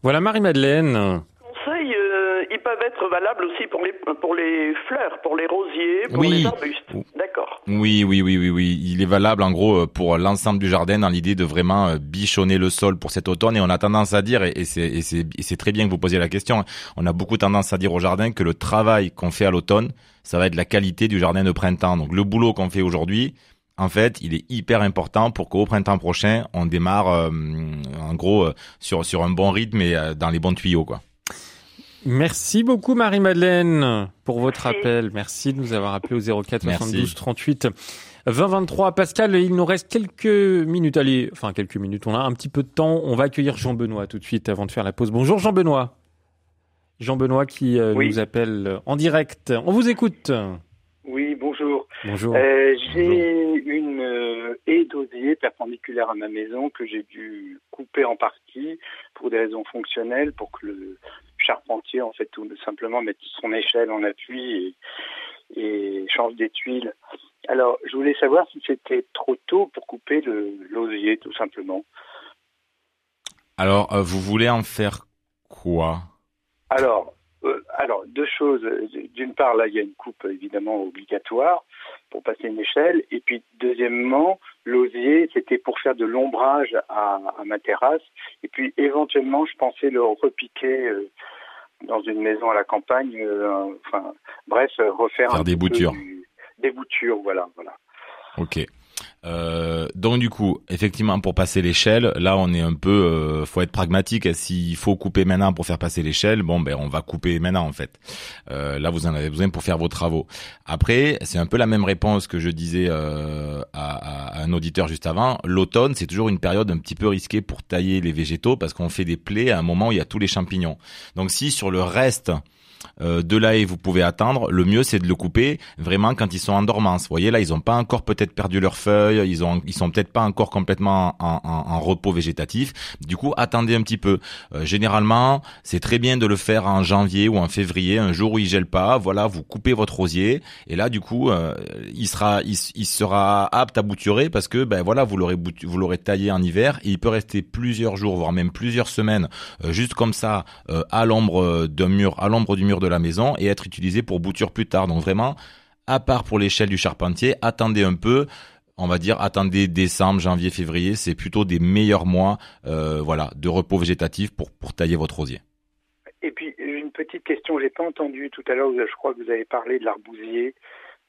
Voilà Marie-Madeleine. Conseils, euh, ils peuvent être valables aussi pour les, pour les fleurs, pour les rosiers, pour Oui. les arbustes. D'accord. Oui, oui, oui, oui, oui. Il est valable en gros euh, pour l'ensemble du jardin dans l'idée de vraiment euh, bichonner le sol pour cet automne. Et on a tendance à dire, et c'est très bien que vous posiez la question, on a beaucoup tendance à dire au jardin que le travail qu'on fait à l'automne, ça va être la qualité du jardin de printemps. Donc le boulot qu'on fait aujourd'hui, en fait, il est hyper important pour qu'au printemps prochain, on démarre euh, en gros euh, sur sur un bon rythme et euh, dans les bons tuyaux quoi. Merci beaucoup Marie-Madeleine pour votre Merci. appel. Merci de nous avoir appelé au 04 Merci. 72 38 20 23. Pascal, il nous reste quelques minutes. Allez, enfin quelques minutes. On a un petit peu de temps. On va accueillir Jean-Benoît tout de suite avant de faire la pause. Bonjour Jean-Benoît. Jean-Benoît qui euh, Oui. nous appelle en direct. On vous écoute. Bonjour. Euh, j'ai une euh, haie d'osier perpendiculaire à ma maison que j'ai dû couper en partie pour des raisons fonctionnelles, pour que le charpentier, en fait, tout simplement mette son échelle en appui et, et change des tuiles. Alors, je voulais savoir si c'était trop tôt pour couper le l'osier, tout simplement. Alors, euh, vous voulez en faire quoi? Alors, alors deux choses. D'une part, là, il y a une coupe évidemment obligatoire pour passer une échelle. Et puis, deuxièmement, l'osier, c'était pour faire de l'ombrage à, à ma terrasse. Et puis, éventuellement, je pensais le repiquer euh, dans une maison à la campagne. euh, enfin, bref, refaire Faire un des boutures. du- des boutures, voilà, voilà. Ok. Euh, donc du coup, effectivement, pour passer l'échelle, là, on est un peu, euh, faut être pragmatique. S'il faut couper maintenant pour faire passer l'échelle, bon, ben, on va couper maintenant en fait. Euh, là, vous en avez besoin pour faire vos travaux. Après, c'est un peu la même réponse que je disais euh, à, à un auditeur juste avant. L'automne, c'est toujours une période un petit peu risquée pour tailler les végétaux parce qu'on fait des plaies à un moment où il y a tous les champignons. Donc si sur le reste euh, de là et vous pouvez attendre, le mieux c'est de le couper vraiment quand ils sont en dormance. Vous voyez là, ils ont pas encore peut-être perdu leurs feuilles, ils ont ils sont peut-être pas encore complètement en, repos végétatif. Du coup, attendez un petit peu. Euh, généralement, c'est très bien de le faire en janvier ou en février, un jour où il gèle pas. Voilà, vous coupez votre rosier et là du coup, euh, il sera il, sera apte à bouturer parce que ben voilà, vous l'aurez vous l'aurez taillé en hiver et il peut rester plusieurs jours voire même plusieurs semaines euh, juste comme ça à l'ombre d'un mur, à l'ombre du mur de la maison et être utilisé pour bouture plus tard. Donc vraiment, à part pour l'échelle du charpentier, attendez un peu. On va dire attendez décembre, janvier, février, c'est plutôt des meilleurs mois, euh, voilà, de repos végétatif pour pour tailler votre rosier. Et puis, une petite question, j'ai pas entendu tout à l'heure, je crois que vous avez parlé de l'arbousier.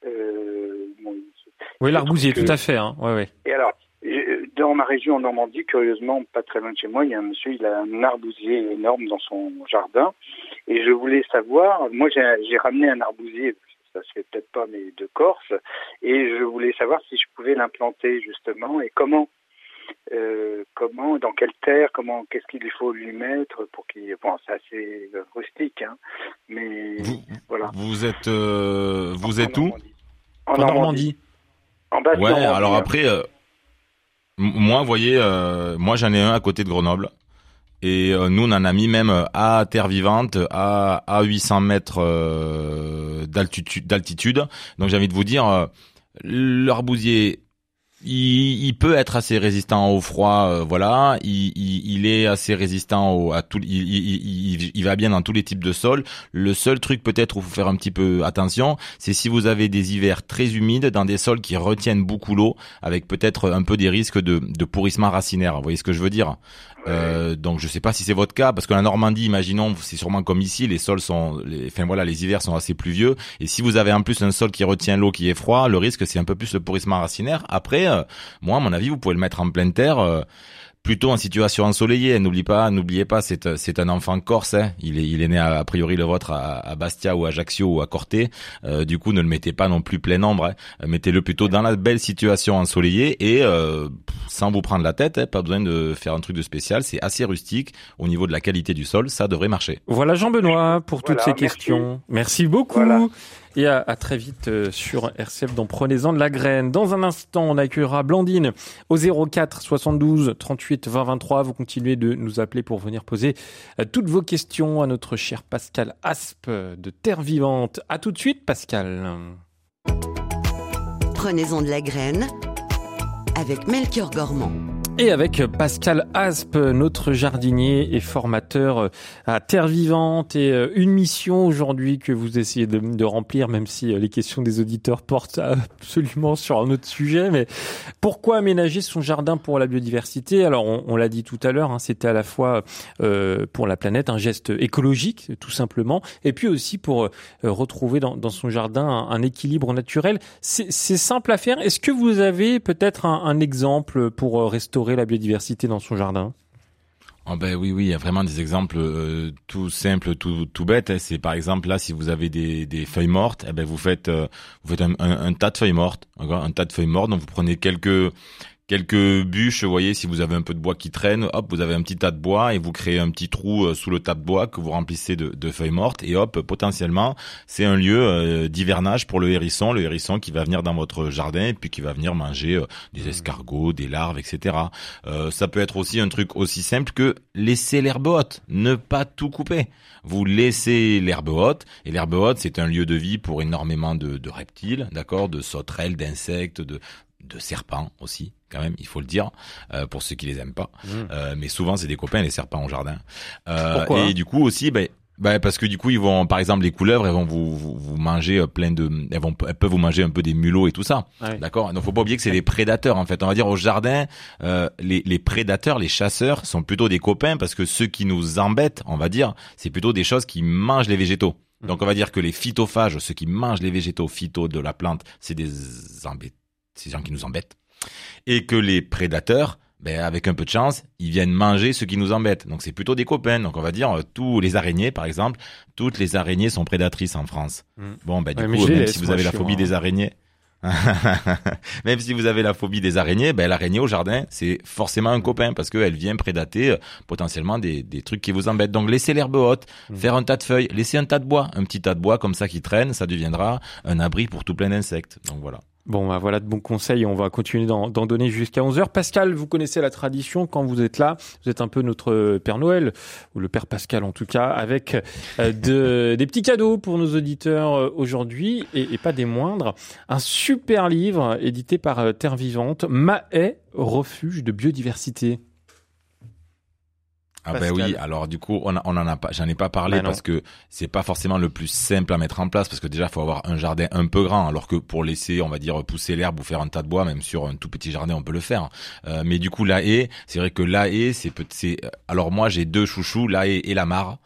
Euh, bon, Oui, l'arbousier, que- tout à fait. Hein. Ouais, ouais. Et alors, dans ma région en Normandie, curieusement, pas très loin de chez moi, il y a un monsieur, il a un arbousier énorme dans son jardin. Et je voulais savoir, moi j'ai ramené un arbousier, ça se fait peut-être pas, mais de Corse, et je voulais savoir si je pouvais l'implanter justement et comment. Euh, comment, dans quelle terre, comment, qu'est-ce qu'il faut lui mettre pour qu'il, bon, c'est assez euh, rustique, hein, mais Vous, voilà. vous êtes euh, vous En êtes où? Normandie. En, En Normandie. Normandie. En basse Ouais, Normandie, alors hein. après, euh, moi, vous voyez, euh, moi j'en ai un à côté de Grenoble. Et euh, nous, on en a mis même euh, à terre vivante, à, à 800 mètres d'altitude. Donc j'ai envie de vous dire, l'arbousier, il, il peut être assez résistant au froid, euh, voilà. Il, il, il est assez résistant au, à tout. Il, va bien dans tous les types de sols. Le seul truc peut-être où faut faire un petit peu attention, c'est si vous avez des hivers très humides dans des sols qui retiennent beaucoup l'eau, avec peut-être un peu des risques de, de pourrissement racinaire. Vous voyez ce que je veux dire? Euh, donc je sais pas si c'est votre cas parce que la Normandie, imaginons, c'est sûrement comme ici, les sols sont, les, enfin voilà, les hivers sont assez pluvieux et si vous avez en plus un sol qui retient l'eau qui est froid, le risque c'est un peu plus le pourrissement racinaire. Après, moi à mon avis, vous pouvez le mettre en pleine terre. euh, Plutôt en situation ensoleillée. N'oublie pas, n'oubliez pas, c'est euh, c'est un enfant corse. Hein. Il est il est né à, a priori le vôtre à, à Bastia ou à Ajaccio ou à Corté. Euh, du coup, ne le mettez pas non plus plein ombre. hein. Euh, Mettez-le plutôt dans la belle situation ensoleillée et euh, sans vous prendre la tête. hein, pas besoin de faire un truc de spécial. C'est assez rustique au niveau de la qualité du sol. Ça devrait marcher. Voilà Jean-Benoît pour toutes Voilà, ces merci. questions. Merci beaucoup. Voilà. Et à, très vite euh, sur RCF dans Prenez-en de la graine. Dans un instant, on accueillera Blandine au 04 72 38 20 23. Vous continuez de nous appeler pour venir poser euh, toutes vos questions à notre cher Pascal Aspe de Terre Vivante. À tout de suite, Pascal. Prenez-en de la graine avec Melchior Gormand. Et avec Pascal Aspe, notre jardinier et formateur à Terre Vivante et euh, une mission aujourd'hui que vous essayez de, remplir, même si euh, les questions des auditeurs portent absolument sur un autre sujet. Mais pourquoi aménager son jardin pour la biodiversité? Alors, on, l'a dit tout à l'heure, hein, c'était à la fois euh, pour la planète un geste écologique, tout simplement, et puis aussi pour retrouver dans, son jardin un, équilibre naturel. C'est simple à faire. Est-ce que vous avez peut-être un, exemple pour euh, la biodiversité dans son jardin Oh ben oui, oui, il y a vraiment des exemples euh, tout simples, tout, tout bêtes. hein. C'est par exemple là, si vous avez des, feuilles mortes, eh ben vous faites, euh, vous faites un, tas de feuilles mortes, un tas de feuilles mortes. Donc vous prenez quelques quelques bûches, vous voyez, si vous avez un peu de bois qui traîne, hop, vous avez un petit tas de bois et vous créez un petit trou euh, sous le tas de bois que vous remplissez de, de feuilles mortes et hop, potentiellement, c'est un lieu euh, d'hivernage pour le hérisson, le hérisson qui va venir dans votre jardin et puis qui va venir manger euh, des escargots, des larves, etc. Euh, ça peut être aussi un truc aussi simple que laisser l'herbe haute, ne pas tout couper. Vous laissez l'herbe haute et l'herbe haute, c'est un lieu de vie pour énormément de, de reptiles, d'accord, de sauterelles, d'insectes, de de serpents aussi, quand même, il faut le dire, euh, pour ceux qui les aiment pas. Euh, mais souvent, c'est des copains, les serpents au jardin. Euh, Pourquoi Et du coup aussi, ben, ben, parce que du coup, ils vont, par exemple, les couleuvres, elles vont vous, vous, vous manger euh, plein de, elles vont, elles peuvent vous manger un peu des mulots et tout ça. D'accord? Donc, faut pas oublier que c'est des prédateurs, en fait. On va dire au jardin, euh, les, les prédateurs, les chasseurs sont plutôt des copains parce que ceux qui nous embêtent, on va dire, c'est plutôt des choses qui mangent les végétaux. Donc, on va dire que les phytophages, ceux qui mangent les végétaux, phyto de la plante, c'est des embêtes, c'est des gens qui nous embêtent et que les prédateurs, ben, avec un peu de chance, ils viennent manger ce qui nous embête. Donc c'est plutôt des copains. Donc on va dire euh, tous les araignées, par exemple, toutes les araignées sont prédatrices en France. Mm. Bon, ben du Ouais, coup, même si vous avez la phobie moi. des araignées. *laughs* Même si vous avez la phobie des araignées, ben l'araignée au jardin, c'est forcément un copain parce qu'elle vient prédater euh, potentiellement des, des trucs qui vous embêtent. Donc laissez l'herbe haute, Mm. faire un tas de feuilles, laissez un tas de bois, un petit tas de bois comme ça qui traîne, ça deviendra un abri pour tout plein d'insectes. Donc voilà. Bon, bah voilà de bons conseils. On va continuer d'en donner jusqu'à 11h. Pascal, vous connaissez la tradition. Quand vous êtes là, vous êtes un peu notre Père Noël, ou le Père Pascal en tout cas, avec euh, de, *laughs* des petits cadeaux pour nos auditeurs euh, aujourd'hui, et, pas des moindres. Un super livre édité par euh, Terre Vivante, Mahé, refuge de biodiversité. Ah ben oui, alors du coup, on, a- on en a pas, j'en ai pas parlé non. parce que c'est pas forcément le plus simple à mettre en place parce que déjà faut avoir un jardin un peu grand alors que pour laisser, on va dire pousser l'herbe ou faire un tas de bois, même sur un tout petit jardin, on peut le faire. Euh, mais du coup, la haie, c'est vrai que la haie, c'est peut- c'est alors moi j'ai deux chouchous, la haie et la mare.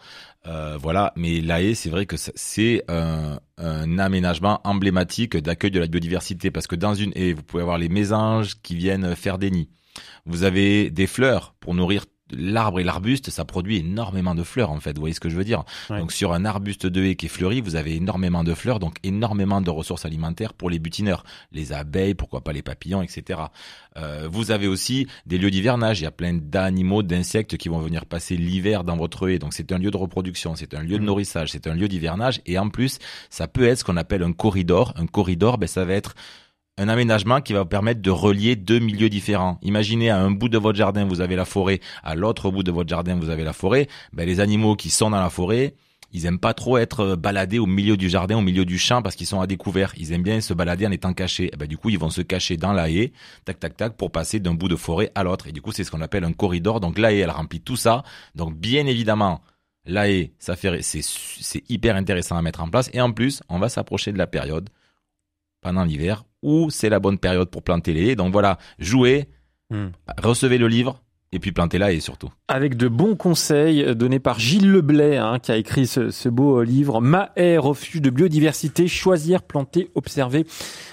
Euh, voilà, mais la haie, c'est vrai que c'est un, un aménagement emblématique d'accueil de la biodiversité parce que dans une haie, vous pouvez avoir les mésanges qui viennent faire des nids. Vous avez des fleurs pour nourrir l'arbre et l'arbuste, ça produit énormément de fleurs en fait. Vous voyez ce que je veux dire Ouais. Donc sur un arbuste de haie qui est fleuri, vous avez énormément de fleurs, donc énormément de ressources alimentaires pour les butineurs, les abeilles, pourquoi pas les papillons, etc. Euh, vous avez aussi des lieux d'hivernage. Il y a plein d'animaux, d'insectes qui vont venir passer l'hiver dans votre haie. Donc c'est un lieu de reproduction, c'est un lieu de Mhm. nourrissage, c'est un lieu d'hivernage. Et en plus, ça peut être ce qu'on appelle un corridor. Un corridor, ben ça va être un aménagement qui va vous permettre de relier deux milieux différents. Imaginez à un bout de votre jardin, vous avez la forêt, à l'autre bout de votre jardin, vous avez la forêt. Ben, les animaux qui sont dans la forêt, ils aiment pas trop être euh, baladés au milieu du jardin, au milieu du champ, parce qu'ils sont à découvert. Ils aiment bien se balader en étant cachés. Et ben, du coup, ils vont se cacher dans la haie, tac, tac, tac, pour passer d'un bout de forêt à l'autre. Et du coup, c'est ce qu'on appelle un corridor. Donc, la haie, elle remplit tout ça. Donc, bien évidemment, la haie, ça fait, c'est, c'est hyper intéressant à mettre en place. Et en plus, on va s'approcher de la période pendant l'hiver où c'est la bonne période pour planter les haies. Donc voilà, jouez, Hmm. recevez le livre et puis plantez la haie surtout. Avec de bons conseils euh, donnés par Gilles Leblay, hein, qui a écrit ce, ce beau euh, livre, Mahé, refuge de biodiversité, choisir, planter, observer,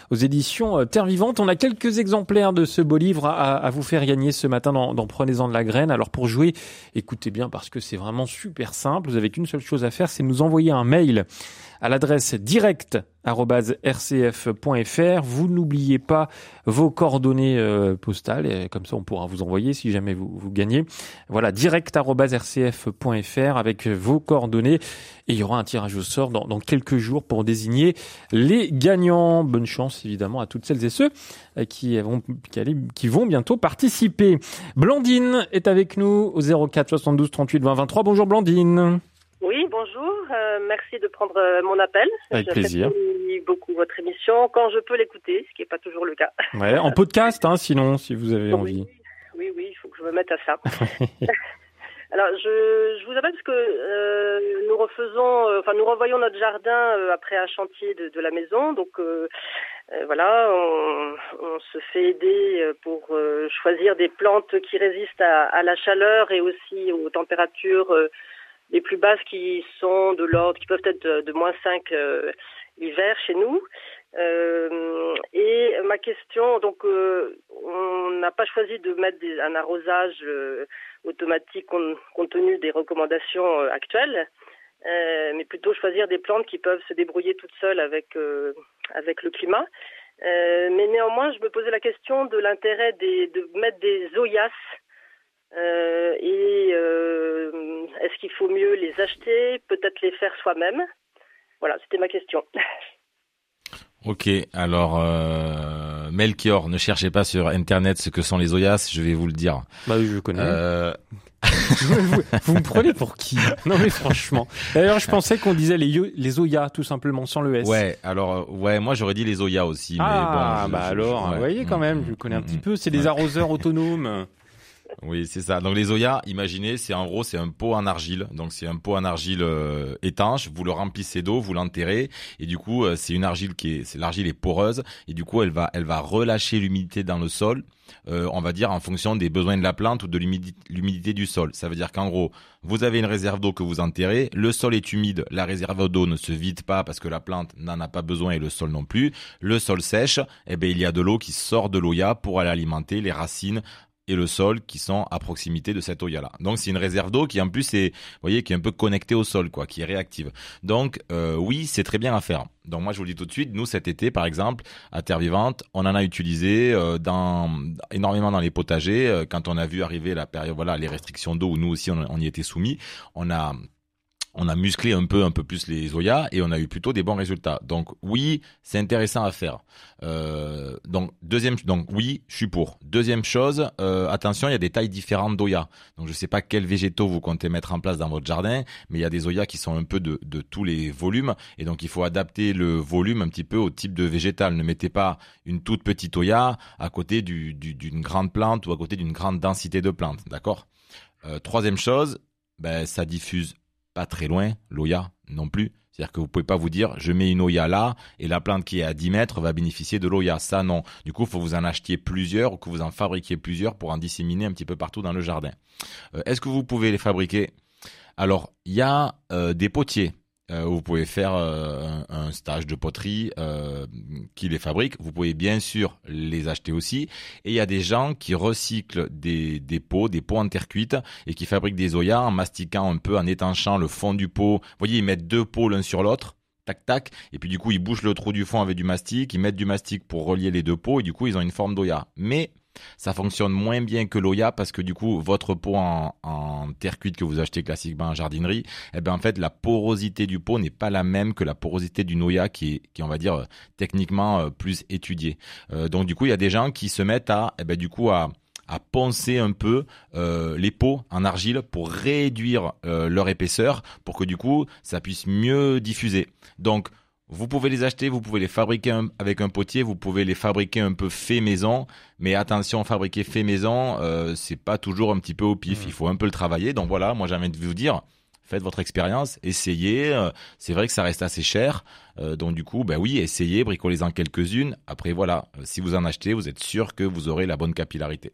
aux éditions euh, Terre Vivante. On a quelques exemplaires de ce beau livre à, à vous faire gagner ce matin dans, dans Prenez-en de la graine. Alors pour jouer, écoutez bien parce que c'est vraiment super simple. Vous avez qu'une seule chose à faire, c'est nous envoyer un mail à l'adresse direct@rcf.fr. Vous n'oubliez pas vos coordonnées euh, postales, et comme ça on pourra vous envoyer si jamais vous, vous gagnez. Voilà, direct@rcf.fr avec vos coordonnées et il y aura un tirage au sort dans, dans quelques jours pour désigner les gagnants. Bonne chance évidemment à toutes celles et ceux euh, qui vont, qui, vont bientôt participer. Blandine est avec nous au 04 72 38 20 23. Bonjour Blandine. Oui, bonjour. euh, merci de prendre euh, mon appel. Avec plaisir. J'apprécie beaucoup votre émission quand je peux l'écouter, ce qui n'est pas toujours le cas. Ouais, en podcast, hein, sinon, si vous avez Oui. envie. oui, oui, il faut que je me mette à ça. *laughs* *laughs* Alors, je, je vous appelle parce que euh, nous refaisons, enfin, nous revoyons notre jardin euh, après un chantier de, de la maison. Donc, voilà, on, on se fait aider pour euh, choisir des plantes qui résistent à, à la chaleur et aussi aux températures euh, les plus basses qui sont de l'ordre, qui peuvent être de, moins 5 euh, l'hiver chez nous. Euh, et ma question, donc, euh, on n'a pas choisi de mettre des- un arrosage euh, automatique compte, tenu des recommandations euh, actuelles, euh, mais plutôt choisir des plantes qui peuvent se débrouiller toutes seules avec euh, avec le climat. Euh, mais néanmoins, je me posais la question de l'intérêt de mettre des zoyas. Euh, et euh, est-ce qu'il faut mieux les acheter, peut-être les faire soi-même? Voilà, c'était ma question. *laughs* Ok, alors euh, Melchior, ne cherchez pas sur internet ce que sont les Oyas, je vais vous le dire. Bah oui, je connais. Euh, *laughs* vous, vous me prenez pour qui? Non mais franchement. D'ailleurs, je pensais qu'on disait les, yo- les Oya tout simplement sans le S. ouais, alors ouais, moi j'aurais dit les Oyas aussi, mais Ah, bon. je- bah je- je- alors, ouais. vous voyez quand Mm, même, mm, je connais un mm, petit mm. peu. C'est des arroseurs autonomes. Oui, c'est ça. Donc les Oyas, imaginez, c'est en gros c'est un pot en argile. Donc c'est un pot en argile euh, étanche. Vous le remplissez d'eau, vous l'enterrez, et du coup euh, c'est une argile qui est, c'est l'argile est poreuse, et du coup elle va, elle va relâcher l'humidité dans le sol. euh, on va dire en fonction des besoins de la plante ou de l'humidi- l'humidité du sol. Ça veut dire qu'en gros, vous avez une réserve d'eau que vous enterrez, le sol est humide, la réserve d'eau ne se vide pas parce que la plante n'en a pas besoin et le sol non plus. Le sol sèche, eh ben il y a de l'eau qui sort de l'oya pour aller alimenter les racines et le sol qui sont à proximité de cette oya là. Donc c'est une réserve d'eau qui en plus est, voyez, qui est un peu connectée au sol, quoi, qui est réactive. Donc euh, oui, c'est très bien à faire. Donc moi je vous le dis tout de suite, nous cet été par exemple à Terre Vivante, on en a utilisé euh, dans énormément dans les potagers euh, quand on a vu arriver la période, voilà, les restrictions d'eau où nous aussi on y était soumis. On a on a musclé un peu un peu plus les Zoya et on a eu plutôt des bons résultats. Donc oui, c'est intéressant à faire. Euh, donc deuxième donc oui, je suis pour. Deuxième chose, euh, attention, il y a des tailles différentes d'Oya. Donc je sais pas quels végétaux vous comptez mettre en place dans votre jardin, mais il y a des Oya qui sont un peu de, de tous les volumes et donc il faut adapter le volume un petit peu au type de végétal. Ne mettez pas une toute petite Oya à côté du- du- d'une grande plante ou à côté d'une grande densité de plantes, d'accord? Euh, Troisième chose, ben ça diffuse pas très loin, l'Oya non plus. C'est-à-dire que vous pouvez pas vous dire, je mets une Oya là, et la plante qui est à 10 mètres va bénéficier de l'Oya. Ça, non. Du coup, il faut que vous en achetiez plusieurs ou que vous en fabriquiez plusieurs pour en disséminer un petit peu partout dans le jardin. Euh, Est-ce que vous pouvez les fabriquer? Alors, il y a euh, des potiers. Euh, vous pouvez faire euh, un, stage de poterie euh, qui les fabrique. Vous pouvez bien sûr les acheter aussi. Et il y a des gens qui recyclent des, des pots, des pots en terre cuite et qui fabriquent des oyas en mastiquant un peu, en étanchant le fond du pot. Vous voyez, ils mettent deux pots l'un sur l'autre. Tac tac, et puis du coup ils bouchent le trou du fond avec du mastic, ils mettent du mastic pour relier les deux pots et du coup ils ont une forme d'oya. Mais ça fonctionne moins bien que l'Oya parce que du coup votre pot en, terre cuite que vous achetez classiquement en jardinerie, eh ben en la porosité du pot n'est pas la même que la porosité d'une Oya qui est, on va dire euh, techniquement euh, plus étudiée. Euh, donc du coup il y a des gens qui se mettent à, eh ben du coup à poncer un peu les pots en argile pour réduire leur épaisseur pour que du coup ça puisse mieux diffuser. Donc vous pouvez les acheter, vous pouvez les fabriquer un- avec un potier, vous pouvez les fabriquer un peu fait maison, mais attention, fabriquer fait maison, euh, c'est pas toujours un petit peu au pif, il faut un peu le travailler. Donc voilà, moi j'ai envie de vous dire, faites votre expérience, essayez. euh, c'est vrai que ça reste assez cher, euh, donc du coup, ben oui, essayez, bricolez-en quelques-unes. Après voilà, si vous en achetez, vous êtes sûr que vous aurez la bonne capillarité.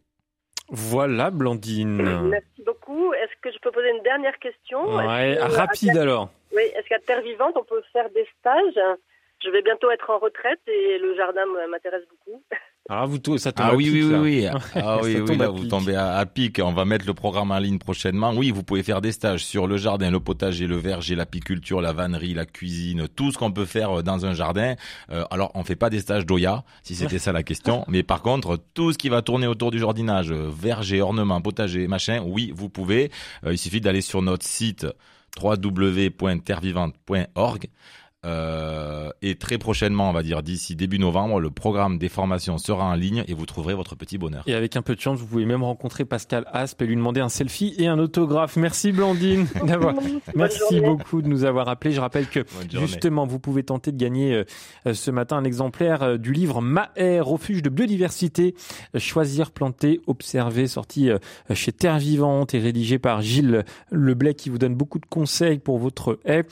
Voilà, Blandine. Merci beaucoup. Est-ce que je peux poser une dernière question Ouais, que, euh, rapide Terre- alors. Oui, est-ce qu'à Terre Vivante, on peut faire des stages? Je vais bientôt être en retraite et le jardin m'intéresse beaucoup. *laughs* Ah, vous, ça tombe Ah à oui, pic, oui, oui, là. oui. *laughs* Ah oui, là, à vous tombez à, à pic. On va mettre le programme en ligne prochainement. Oui, vous pouvez faire des stages sur le jardin, le potager, le verger, l'apiculture, la vannerie, la cuisine, tout ce qu'on peut faire euh, dans un jardin. Euh, alors, on fait pas des stages d'Oya, si c'était ça la question. *laughs* Mais par contre, tout ce qui va tourner autour du jardinage, euh, verger, ornement, potager, machin, oui, vous pouvez. Euh, il suffit d'aller sur notre site www.terrevivante.org. Euh, et très prochainement, on va dire d'ici début novembre, le programme des formations sera en ligne et vous trouverez votre petit bonheur. Et avec un peu de chance, vous pouvez même rencontrer Pascal Aspe et lui demander un selfie et un autographe. Merci Blandine *laughs* d'avoir. Merci beaucoup de nous avoir appelés. Je rappelle que justement, vous pouvez tenter de gagner euh, euh, ce matin un exemplaire euh, du livre Maher, refuge de biodiversité, choisir, planter, observer, sorti chez Terre Vivante et rédigé par Gilles Leblay qui vous donne beaucoup de conseils pour votre haie.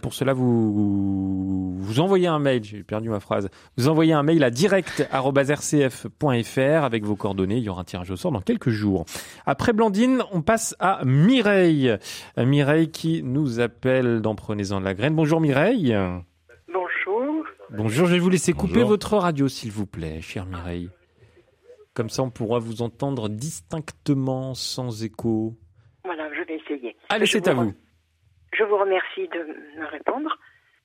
Pour cela, vous, vous envoyez un mail, j'ai perdu ma phrase, vous envoyez un mail à direct.rcf.fr avec vos coordonnées. Il y aura un tirage au sort dans quelques jours. Après Blandine, on passe à Mireille. Euh, Mireille qui nous appelle dans Prenez-en de la graine. Bonjour Mireille. Bonjour. Bonjour, je vais vous laisser couper Bonjour. votre radio s'il vous plaît, chère Mireille. Comme ça, on pourra vous entendre distinctement, sans écho. Voilà, je vais essayer. Allez, c'est à vous vous. Je vous remercie de me répondre.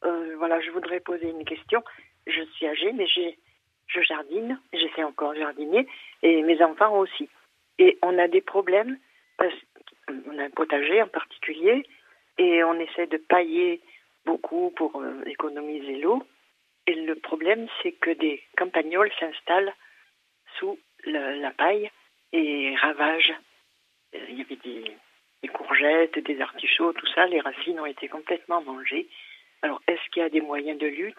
Euh, voilà, je voudrais poser une question. Je suis âgée, mais j'ai, je jardine, j'essaie encore jardiner, et mes enfants aussi. Et on a des problèmes, on a un potager en particulier, et on essaie de pailler beaucoup pour euh, économiser l'eau. Et le problème, c'est que des campagnols s'installent sous la paille et ravagent. Euh, Il y avait des courgettes, des artichauts, tout ça, les racines ont été complètement mangées. Alors, est-ce qu'il y a des moyens de lutte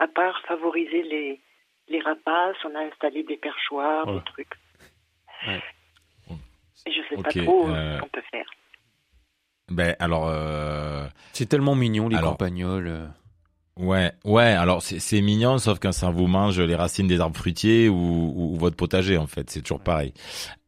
à part favoriser les, les rapaces On a installé des perchoirs, Ouais. des trucs. Ouais. Je sais Ok, pas trop euh, euh, ce qu'on peut faire. Ben alors, euh, C'est tellement mignon, les Alors- campagnols. Ouais, ouais. Alors c'est mignon, sauf quand ça vous mange les racines des arbres fruitiers ou, ou- ou votre potager en fait, c'est toujours pareil.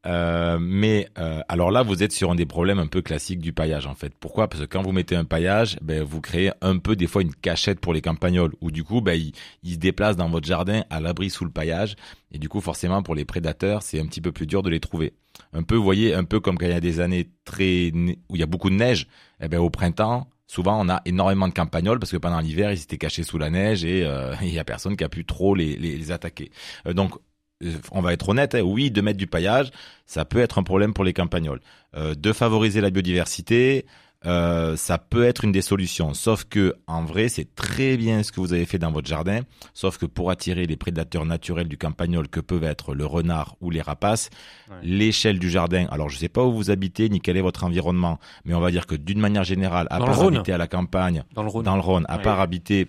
Euh, mais euh, alors là, vous êtes sur un des problèmes un peu classiques du paillage en fait. Pourquoi? Parce que quand vous mettez un paillage, ben vous créez un peu des fois une cachette pour les campagnols, ou du coup, ben ils, ils se déplacent dans votre jardin à l'abri sous le paillage, et du coup forcément pour les prédateurs, c'est un petit peu plus dur de les trouver. Un peu, vous voyez, un peu comme quand il y a des années très où il y a beaucoup de neige, eh ben au printemps, souvent on a énormément de campagnols parce que pendant l'hiver ils étaient cachés sous la neige et euh, *laughs* il y a personne qui a pu trop les, attaquer. Euh, donc euh, on va être honnête, hein, oui, de mettre du paillage, ça peut être un problème pour les campagnols. Euh, de favoriser la biodiversité, euh, ça peut être une des solutions. Sauf que en vrai, c'est très bien ce que vous avez fait dans votre jardin. Sauf que pour attirer les prédateurs naturels du campagnol que peuvent être le renard ou les rapaces, Ouais. l'échelle du jardin. Alors je sais pas où vous habitez ni quel est votre environnement, mais on va dire que d'une manière générale, à Dans part habiter à la campagne, Dans le Rhône. dans le Rhône, à Ouais. part habiter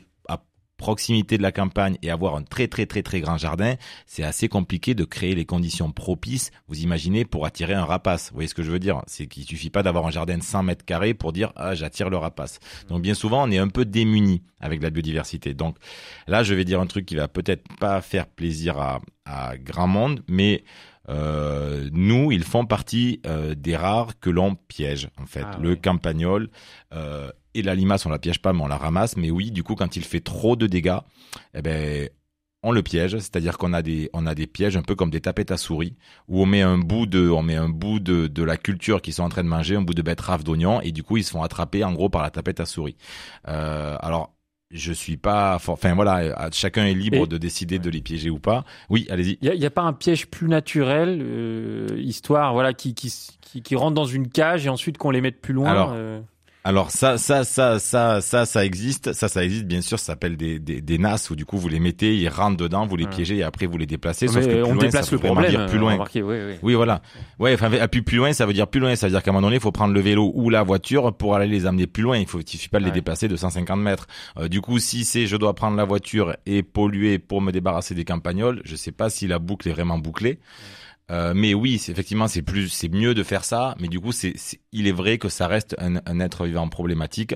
proximité de la campagne et avoir un très très très très grand jardin, c'est assez compliqué de créer les conditions propices, vous imaginez, pour attirer un rapace. Vous voyez ce que je veux dire? C'est qu'il suffit pas d'avoir un jardin de 100 mètres carrés pour dire ah j'attire le rapace. Donc bien souvent on est un peu démuni avec la biodiversité. Donc là je vais dire un truc qui va peut-être pas faire plaisir à, à grand monde, mais euh, nous, ils font partie euh, des rares que l'on piège, en fait. Ah le campagnol euh, et la limace, on la piège pas, mais on la ramasse. Mais oui, du coup, quand il fait trop de dégâts, eh ben, on le piège. C'est-à-dire qu'on a des, on a des pièges un peu comme des tapettes à souris, où on met un bout de, on met un bout de, de la culture qu'ils sont en train de manger, un bout de betterave d'oignon, et du coup, ils se font attraper en gros par la tapette à souris. Euh, alors. Je suis pas, for- enfin voilà, euh, chacun est libre Et- de décider de les piéger ou pas. Oui, allez-y. Il n'y a, pas un piège plus naturel, euh, histoire voilà, qui, qui, qui, qui rentre dans une cage et ensuite qu'on les mette plus loin Alors, euh, Alors ça, ça, ça, ça, ça, ça existe. Ça, ça existe. Bien sûr, ça s'appelle des, des, des NAS où du coup vous les mettez, ils rentrent dedans, vous les piégez et après vous les déplacez. Sauf que on loin, déplace ça le problème. dire plus loin. remarquez, oui, oui. Oui, voilà. Ouais, enfin, à plus plus loin, ça veut dire plus loin. Ça veut dire qu'à un moment donné, il faut prendre le vélo ou la voiture pour aller les amener plus loin. Il faut, il suffit pas de les Ouais. déplacer de 150 mètres. Euh, du coup, si c'est je dois prendre la voiture et polluer pour me débarrasser des campagnols, je sais pas si la boucle est vraiment bouclée. Euh, mais oui, c'est, effectivement, c'est plus, c'est mieux de faire ça. Mais du coup, c'est, il est vrai que ça reste un, un être vivant problématique.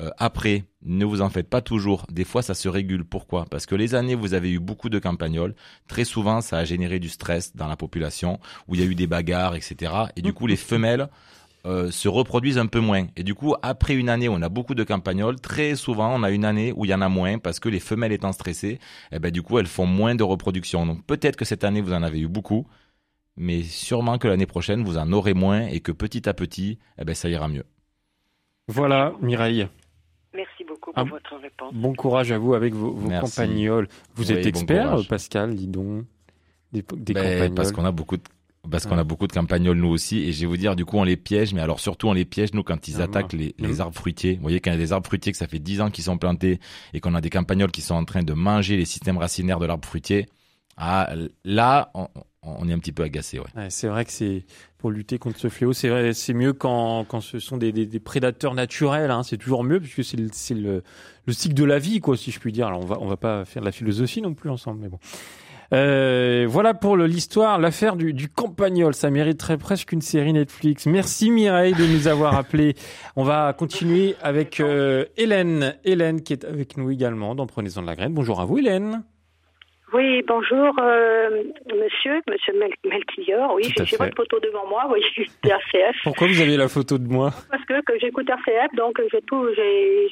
Euh, après, ne vous en faites pas toujours. Des fois, ça se régule. Pourquoi? Parce que les années, vous avez eu beaucoup de campagnols. Très souvent, ça a généré du stress dans la population, où il y a eu des bagarres, etc. Et du coup, les *laughs* femelles euh, se reproduisent un peu moins. Et du coup, après une année où on a beaucoup de campagnols, très souvent, on a une année où il y en a moins parce que les femelles étant stressées, eh ben, du coup, elles font moins de reproduction. Donc, peut-être que cette année, vous en avez eu beaucoup, mais sûrement que l'année prochaine, vous en aurez moins et que petit à petit, eh ben, ça ira mieux. Voilà, Mireille. Merci beaucoup Ah, pour votre réponse. Bon courage à vous avec vos, vos. Vous Oui, êtes expert. Pascal, dis donc, des, des Ben, campagnols. parce qu'on a beaucoup de Parce qu'on a beaucoup de campagnols nous aussi, et je vais vous dire, du coup, on les piège, mais alors surtout on les piège nous quand ils Ah, attaquent les, les arbres fruitiers. Vous voyez, quand il y a des arbres fruitiers que ça fait 10 ans qu'ils sont plantés et qu'on a des campagnols qui sont en train de manger les systèmes racinaires de l'arbre fruitier, ah, là, on, on est un petit peu agacé, ouais. Ouais, c'est vrai que c'est pour lutter contre ce fléau, c'est vrai, c'est mieux quand, quand ce sont des, des, des prédateurs naturels. Hein, c'est toujours mieux puisque c'est le, c'est le, le cycle de la vie, quoi, si je puis dire. Alors on va on va pas faire de la philosophie non plus ensemble, mais bon. Euh, voilà pour l'histoire, l'affaire du, du campagnol. Ça mériterait presque une série Netflix. Merci Mireille de nous avoir appelé. On va continuer avec euh, Hélène. Hélène qui est avec nous également dans Prenez-en de la graine. Bonjour à vous Hélène. Oui, bonjour, euh, monsieur, monsieur Mel Melchior. Oui, j'ai votre photo devant moi. Oui, *laughs* RCF. Pourquoi vous avez la photo de moi Parce que, que j'écoute RCF, donc j'ai tout, j'ai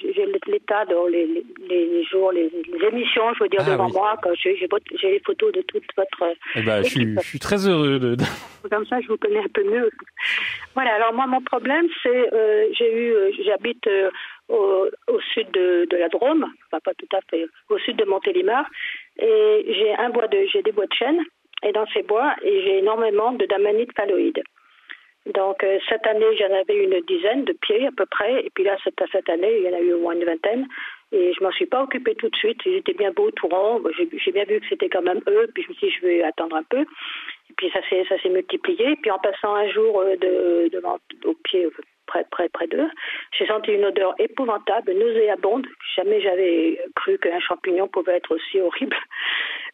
l'état de les, les, les jours, les, les émissions, je veux dire, Ah, devant oui. moi. quand J'ai les photos de toute votre. Eh ben, je suis, je suis très heureux de. de- Comme ça, je vous connais un peu mieux. Voilà. Alors moi, mon problème, c'est euh, j'ai eu, euh, j'habite euh, au, au sud de, de la Drôme, enfin pas tout à fait, au sud de Montélimar, et j'ai un bois de, j'ai des bois de chêne, et dans ces bois, et j'ai énormément de damanites phalloïdes. Donc euh, cette année, j'en avais une dizaine de pieds à peu près, et puis là cette, cette année, il y en a eu au moins une vingtaine. Et je m'en suis pas occupée tout de suite. Ils étaient bien beaux, tout ronds. J'ai bien vu que c'était quand même eux. Puis je me suis dit, je vais attendre un peu. Et puis ça s'est multiplié. Puis en passant un jour euh, de, au pied près près près d'eux, j'ai senti une odeur épouvantable, nauséabonde. Jamais j'avais cru qu'un champignon pouvait être aussi horrible.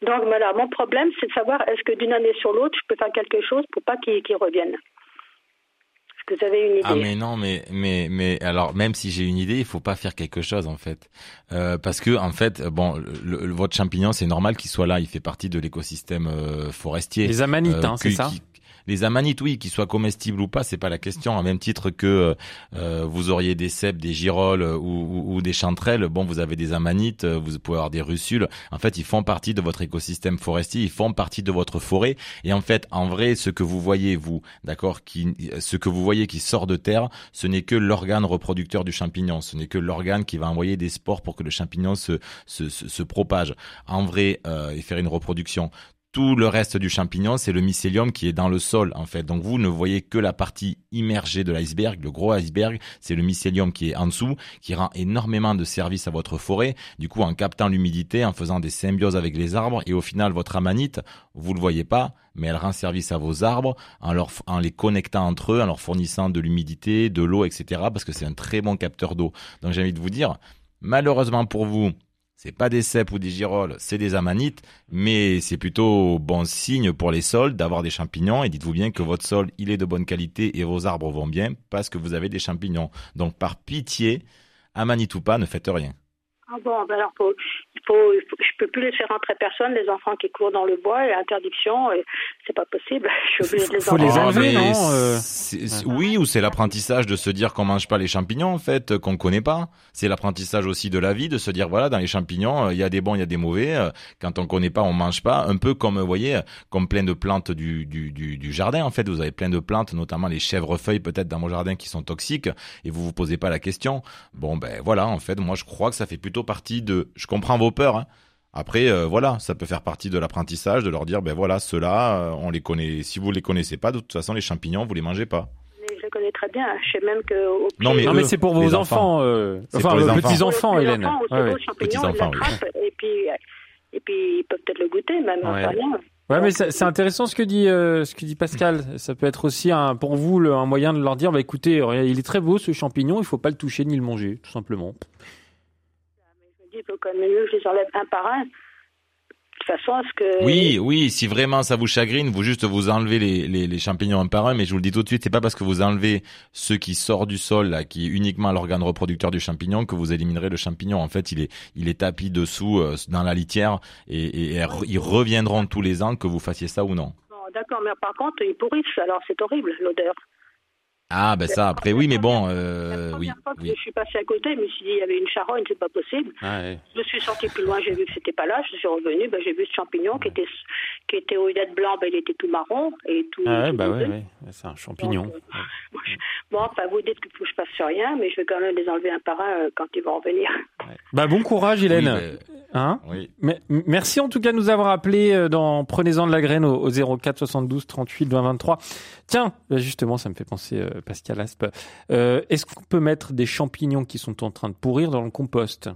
Donc voilà, mon problème, c'est de savoir est-ce que d'une année sur l'autre, je peux faire quelque chose pour pas qu'ils qu'ils reviennent? Est-ce que vous avez une idée? Ah mais non mais mais mais alors même si j'ai une idée il faut pas faire quelque chose en fait Euh, parce que en fait bon le, le- votre champignon c'est normal qu'il soit là il fait partie de l'écosystème euh, forestier Les amanites, hein, c'est ça? qui- les amanites oui qu'ils soient comestibles ou pas c'est pas la question à même titre que euh, vous auriez des cèpes des girolles euh, ou, des chanterelles bon vous avez des amanites euh, vous pouvez avoir des russules. En fait ils font partie de votre écosystème forestier ils font partie de votre forêt. Et en fait en vrai ce que vous voyez vous d'accord qui ce que vous voyez qui sort de terre ce n'est que l'organe reproducteur du champignon. Ce n'est que l'organe qui va envoyer des spores pour que le champignon se se, se, se propage. En vrai euh, et faire une reproduction tout le reste du champignon, c'est le mycélium qui est dans le sol, en fait. Donc vous ne voyez que la partie immergée de l'iceberg. Le gros iceberg, c'est le mycélium qui est en dessous, qui rend énormément de services à votre forêt. Du coup, en captant l'humidité, en faisant des symbioses avec les arbres, et au final, votre amanite, vous le voyez pas, mais elle rend service à vos arbres en les connectant entre eux, en leur fournissant de l'humidité, de l'eau, etc. Parce que c'est un très bon capteur d'eau. Donc j'ai envie de vous dire, malheureusement pour vous, c'est pas des cèpes ou des girolles, c'est des amanites, mais c'est plutôt bon signe pour les sols d'avoir des champignons. Et dites-vous bien que votre sol, il est de bonne qualité et vos arbres vont bien parce que vous avez des champignons. Donc par pitié, amanite ou pas, ne faites rien. Ah bon, ben alors faut, il faut, faut- je peux plus laisser rentrer personne, les enfants qui courent dans le bois, et interdiction, et c'est pas possible. *laughs* Je suis obligée de les Faut les enlever. non, euh Oui, ou c'est l'apprentissage de se dire qu'on mange pas les champignons en fait, euh, qu'on connaît pas. C'est l'apprentissage aussi de la vie, de se dire voilà, dans les champignons, euh, il y a des bons, il y a des mauvais. Quand on connaît pas, on mange pas. Un peu comme, vous voyez, comme plein de plantes du, du, du, du jardin en fait. Vous avez plein de plantes, notamment les chèvrefeuilles peut-être dans mon jardin qui sont toxiques, et vous vous posez pas la question. Bon ben voilà, en fait, moi je crois que ça fait plutôt partie de. Je comprends vos peurs. Hein. Après, euh, voilà, ça peut faire partie de l'apprentissage, de leur dire, ben voilà, ceux-là, euh, on les connaît. Si vous les connaissez pas, de toute façon, les champignons, vous les mangez pas. Mais je les connais très bien. Je sais même que au Non, mais non, mais eux, c'est pour vos enfants. enfants, euh, enfin vos enfants. petits enfants, les Hélène. Ouais, ouais. Petits oui. et puis, et puis ils peuvent peut-être le goûter même, on Ouais. sait rien. Ouais, mais c'est intéressant ce que dit euh, ce que dit Pascal. Ça peut être aussi un, pour vous le, un moyen de leur dire, bah écoutez, il est très beau ce champignon, il faut pas le toucher ni le manger, tout simplement. Il faut quand même mieux que je les enlève un par un. De toute façon, est-ce que... Oui, oui, si vraiment ça vous chagrine, vous juste vous enlevez les, les, les champignons un par un, mais je vous le dis tout de suite, c'est pas parce que vous enlevez ceux qui sortent du sol, là, qui est uniquement l'organe reproducteur du champignon, que vous éliminerez le champignon. En fait, il est, il est tapis dessous, euh, dans la litière, et, et, et ils reviendront tous les ans que vous fassiez ça ou non. Bon, D'accord, mais par contre, ils pourrissent, alors c'est horrible, l'odeur. Ah, ben ça, après, oui, mais bon, euh, oui, Une fois que oui. je suis passée à côté, je me suis dit, il y avait une charogne, c'est pas possible. Ah, ouais. Je suis sortie plus loin, j'ai vu que c'était pas là, je suis revenue, ben, j'ai vu ce champignon qui était, qui était au lieu d'être blanc, ben, il était tout marron et tout. Ah ouais, tout bah ouais, rosé. ouais. C'est un champignon. Bon, enfin, vous dites qu'il faut que je passe sur rien, mais je vais quand même les enlever un par un euh, quand ils vont revenir. Bah bon courage, Hélène. Oui, Hein Oui. Mais- merci en tout cas de nous avoir appelé euh, dans Prenez-en de la graine au, au 04 72 38 20 23. Tiens, bah justement, ça me fait penser, euh, Pascal Aspe. Euh, Est-ce qu'on peut mettre des champignons qui sont en train de pourrir dans le compost?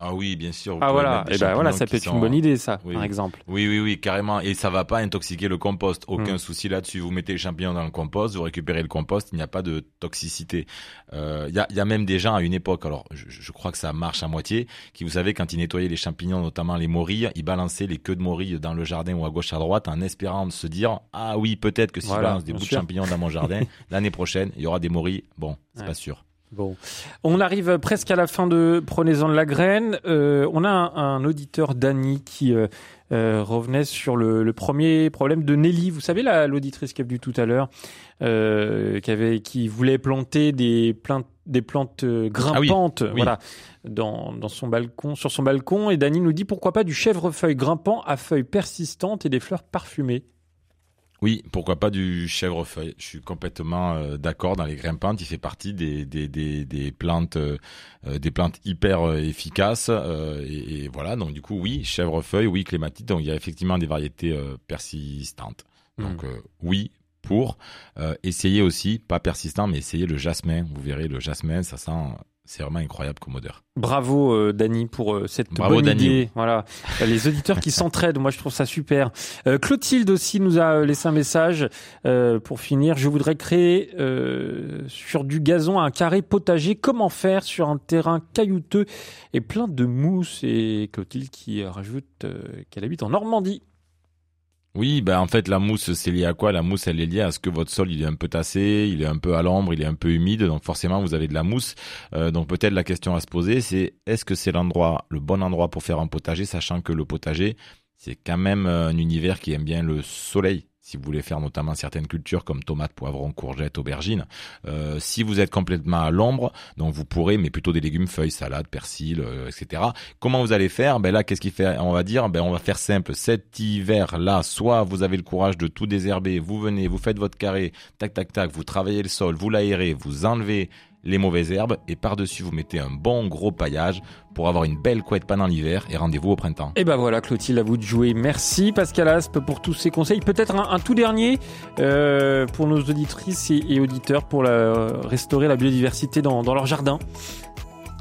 Ah oui, bien sûr. vous Ah voilà, et ben voilà, ça peut être sont- une bonne idée, ça, Oui, par exemple. Oui, oui, oui, carrément. Et ça va pas intoxiquer le compost. Aucun Mm. souci là-dessus. Vous mettez les champignons dans le compost, vous récupérez le compost, il n'y a pas de toxicité. Euh, Il y, a, y a même des gens à une époque, alors je, je crois que ça marche à moitié, qui vous savez quand ils nettoyaient les champignons, notamment les morilles, ils balançaient les queues de morilles dans le jardin ou à gauche à droite en espérant de se dire ah oui peut-être que si Voilà, je balance des bouts de champignons dans mon jardin *laughs* l'année prochaine il y aura des morilles. Bon, c'est Ouais. pas sûr. Bon, on arrive presque à la fin de Prenez-en de la graine. Euh, on a un, un auditeur, Dany, qui euh, euh, revenait sur le, le premier problème de Nelly. Vous savez, la- l'auditrice qui est venue tout à l'heure, qui, avait, qui voulait planter des, plantes des plantes grimpantes Ah oui. voilà, dans, dans son balcon, sur son balcon. Et Dany nous dit pourquoi pas du chèvrefeuille grimpant à feuilles persistantes et des fleurs parfumées? Oui, pourquoi pas du chèvrefeuille. Je suis complètement euh, d'accord. Dans les grimpantes, il fait partie des des des, des plantes euh, euh, des plantes hyper efficaces. euh, et, et voilà. Donc du coup, oui, chèvrefeuille, oui, clématite. Donc il y a effectivement des variétés persistantes. Donc euh, oui. Pour essayer aussi, pas persistant, mais essayer le jasmin. Vous verrez, le jasmin, ça sent, c'est vraiment incroyable comme odeur. Bravo euh, Dany pour euh, cette Bravo, bonne idée. Voilà, Euh, les auditeurs qui *laughs* s'entraident, moi je trouve ça super. Euh, Clotilde aussi nous a laissé un message pour finir. Je voudrais créer sur du gazon un carré potager. Comment faire sur un terrain caillouteux et plein de mousse? Et Clotilde qui rajoute qu'elle habite en Normandie. Oui, ben en fait la mousse c'est lié à quoi? La mousse elle est liée à ce que votre sol il est un peu tassé, il est un peu à l'ombre, il est un peu humide, donc forcément vous avez de la mousse. Euh, donc peut-être la question à se poser c'est est-ce que c'est l'endroit, le bon endroit pour faire un potager, sachant que le potager c'est quand même euh, un univers qui aime bien le soleil? Si vous voulez faire notamment certaines cultures comme tomates, poivrons, courgettes, aubergines, euh, si vous êtes complètement à l'ombre, donc vous pourrez, mais plutôt des légumes, feuilles, salades, persil, euh, etc. Comment vous allez faire? Ben là, qu'est-ce qu'il fait? On va dire, ben on va faire simple. Cet hiver-là, soit vous avez le courage de tout désherber, vous venez, vous faites votre carré, tac, tac, tac, vous travaillez le sol, vous l'aérez, vous enlevez les mauvaises herbes et par-dessus vous mettez un bon gros paillage pour avoir une belle couette pendant l'hiver et rendez-vous au printemps. Et ben voilà, Clotilde, à vous de jouer. Merci Pascal Aspe pour tous ces conseils. Peut-être un, un tout dernier euh, pour nos auditrices et, et auditeurs pour la- restaurer la biodiversité dans, dans leur jardin.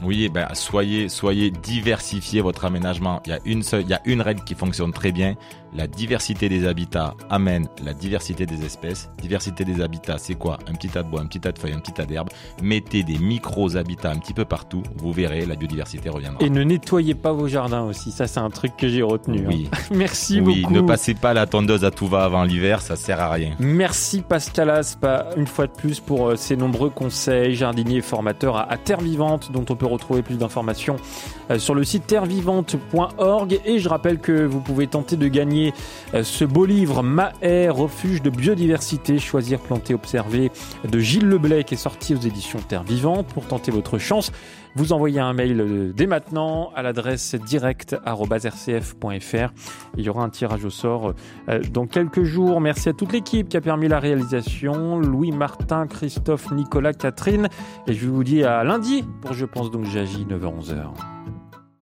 Oui, eh ben soyez soyez diversifiez votre aménagement. Il y a une seule, il y a une règle qui fonctionne très bien. La diversité des habitats amène la diversité des espèces. Diversité des habitats, c'est quoi? Un petit tas de bois, un petit tas de feuilles, un petit tas d'herbes. Mettez des micros habitats un petit peu partout. Vous verrez, la biodiversité reviendra. Et ne nettoyez pas vos jardins aussi. Ça, c'est un truc que j'ai retenu. hein. Oui. *laughs* Merci oui, beaucoup. ne passez pas la tondeuse à tout va avant l'hiver, ça sert à rien. Merci Pascal Aspa, une fois de plus, pour euh, ces nombreux conseils, jardinier et formateur à, à Terre Vivante, dont on peut retrouver plus d'informations euh, sur le site terrevivante.org. Et je rappelle que vous pouvez tenter de gagner euh, ce beau livre Maher, refuge de biodiversité, choisir, planter, observer, de Gilles Leblay, qui est sorti aux éditions Terre Vivante. Pour tenter votre chance, vous envoyez un mail euh, dès maintenant à l'adresse direct.rcf.fr. Il y aura un tirage au sort euh, dans quelques jours. Merci à toute l'équipe qui a permis la réalisation. Louis, Martin, Christophe, Nicolas, Catherine. Et je vous dis à lundi pour Je pense donc j'agis 9h-11h.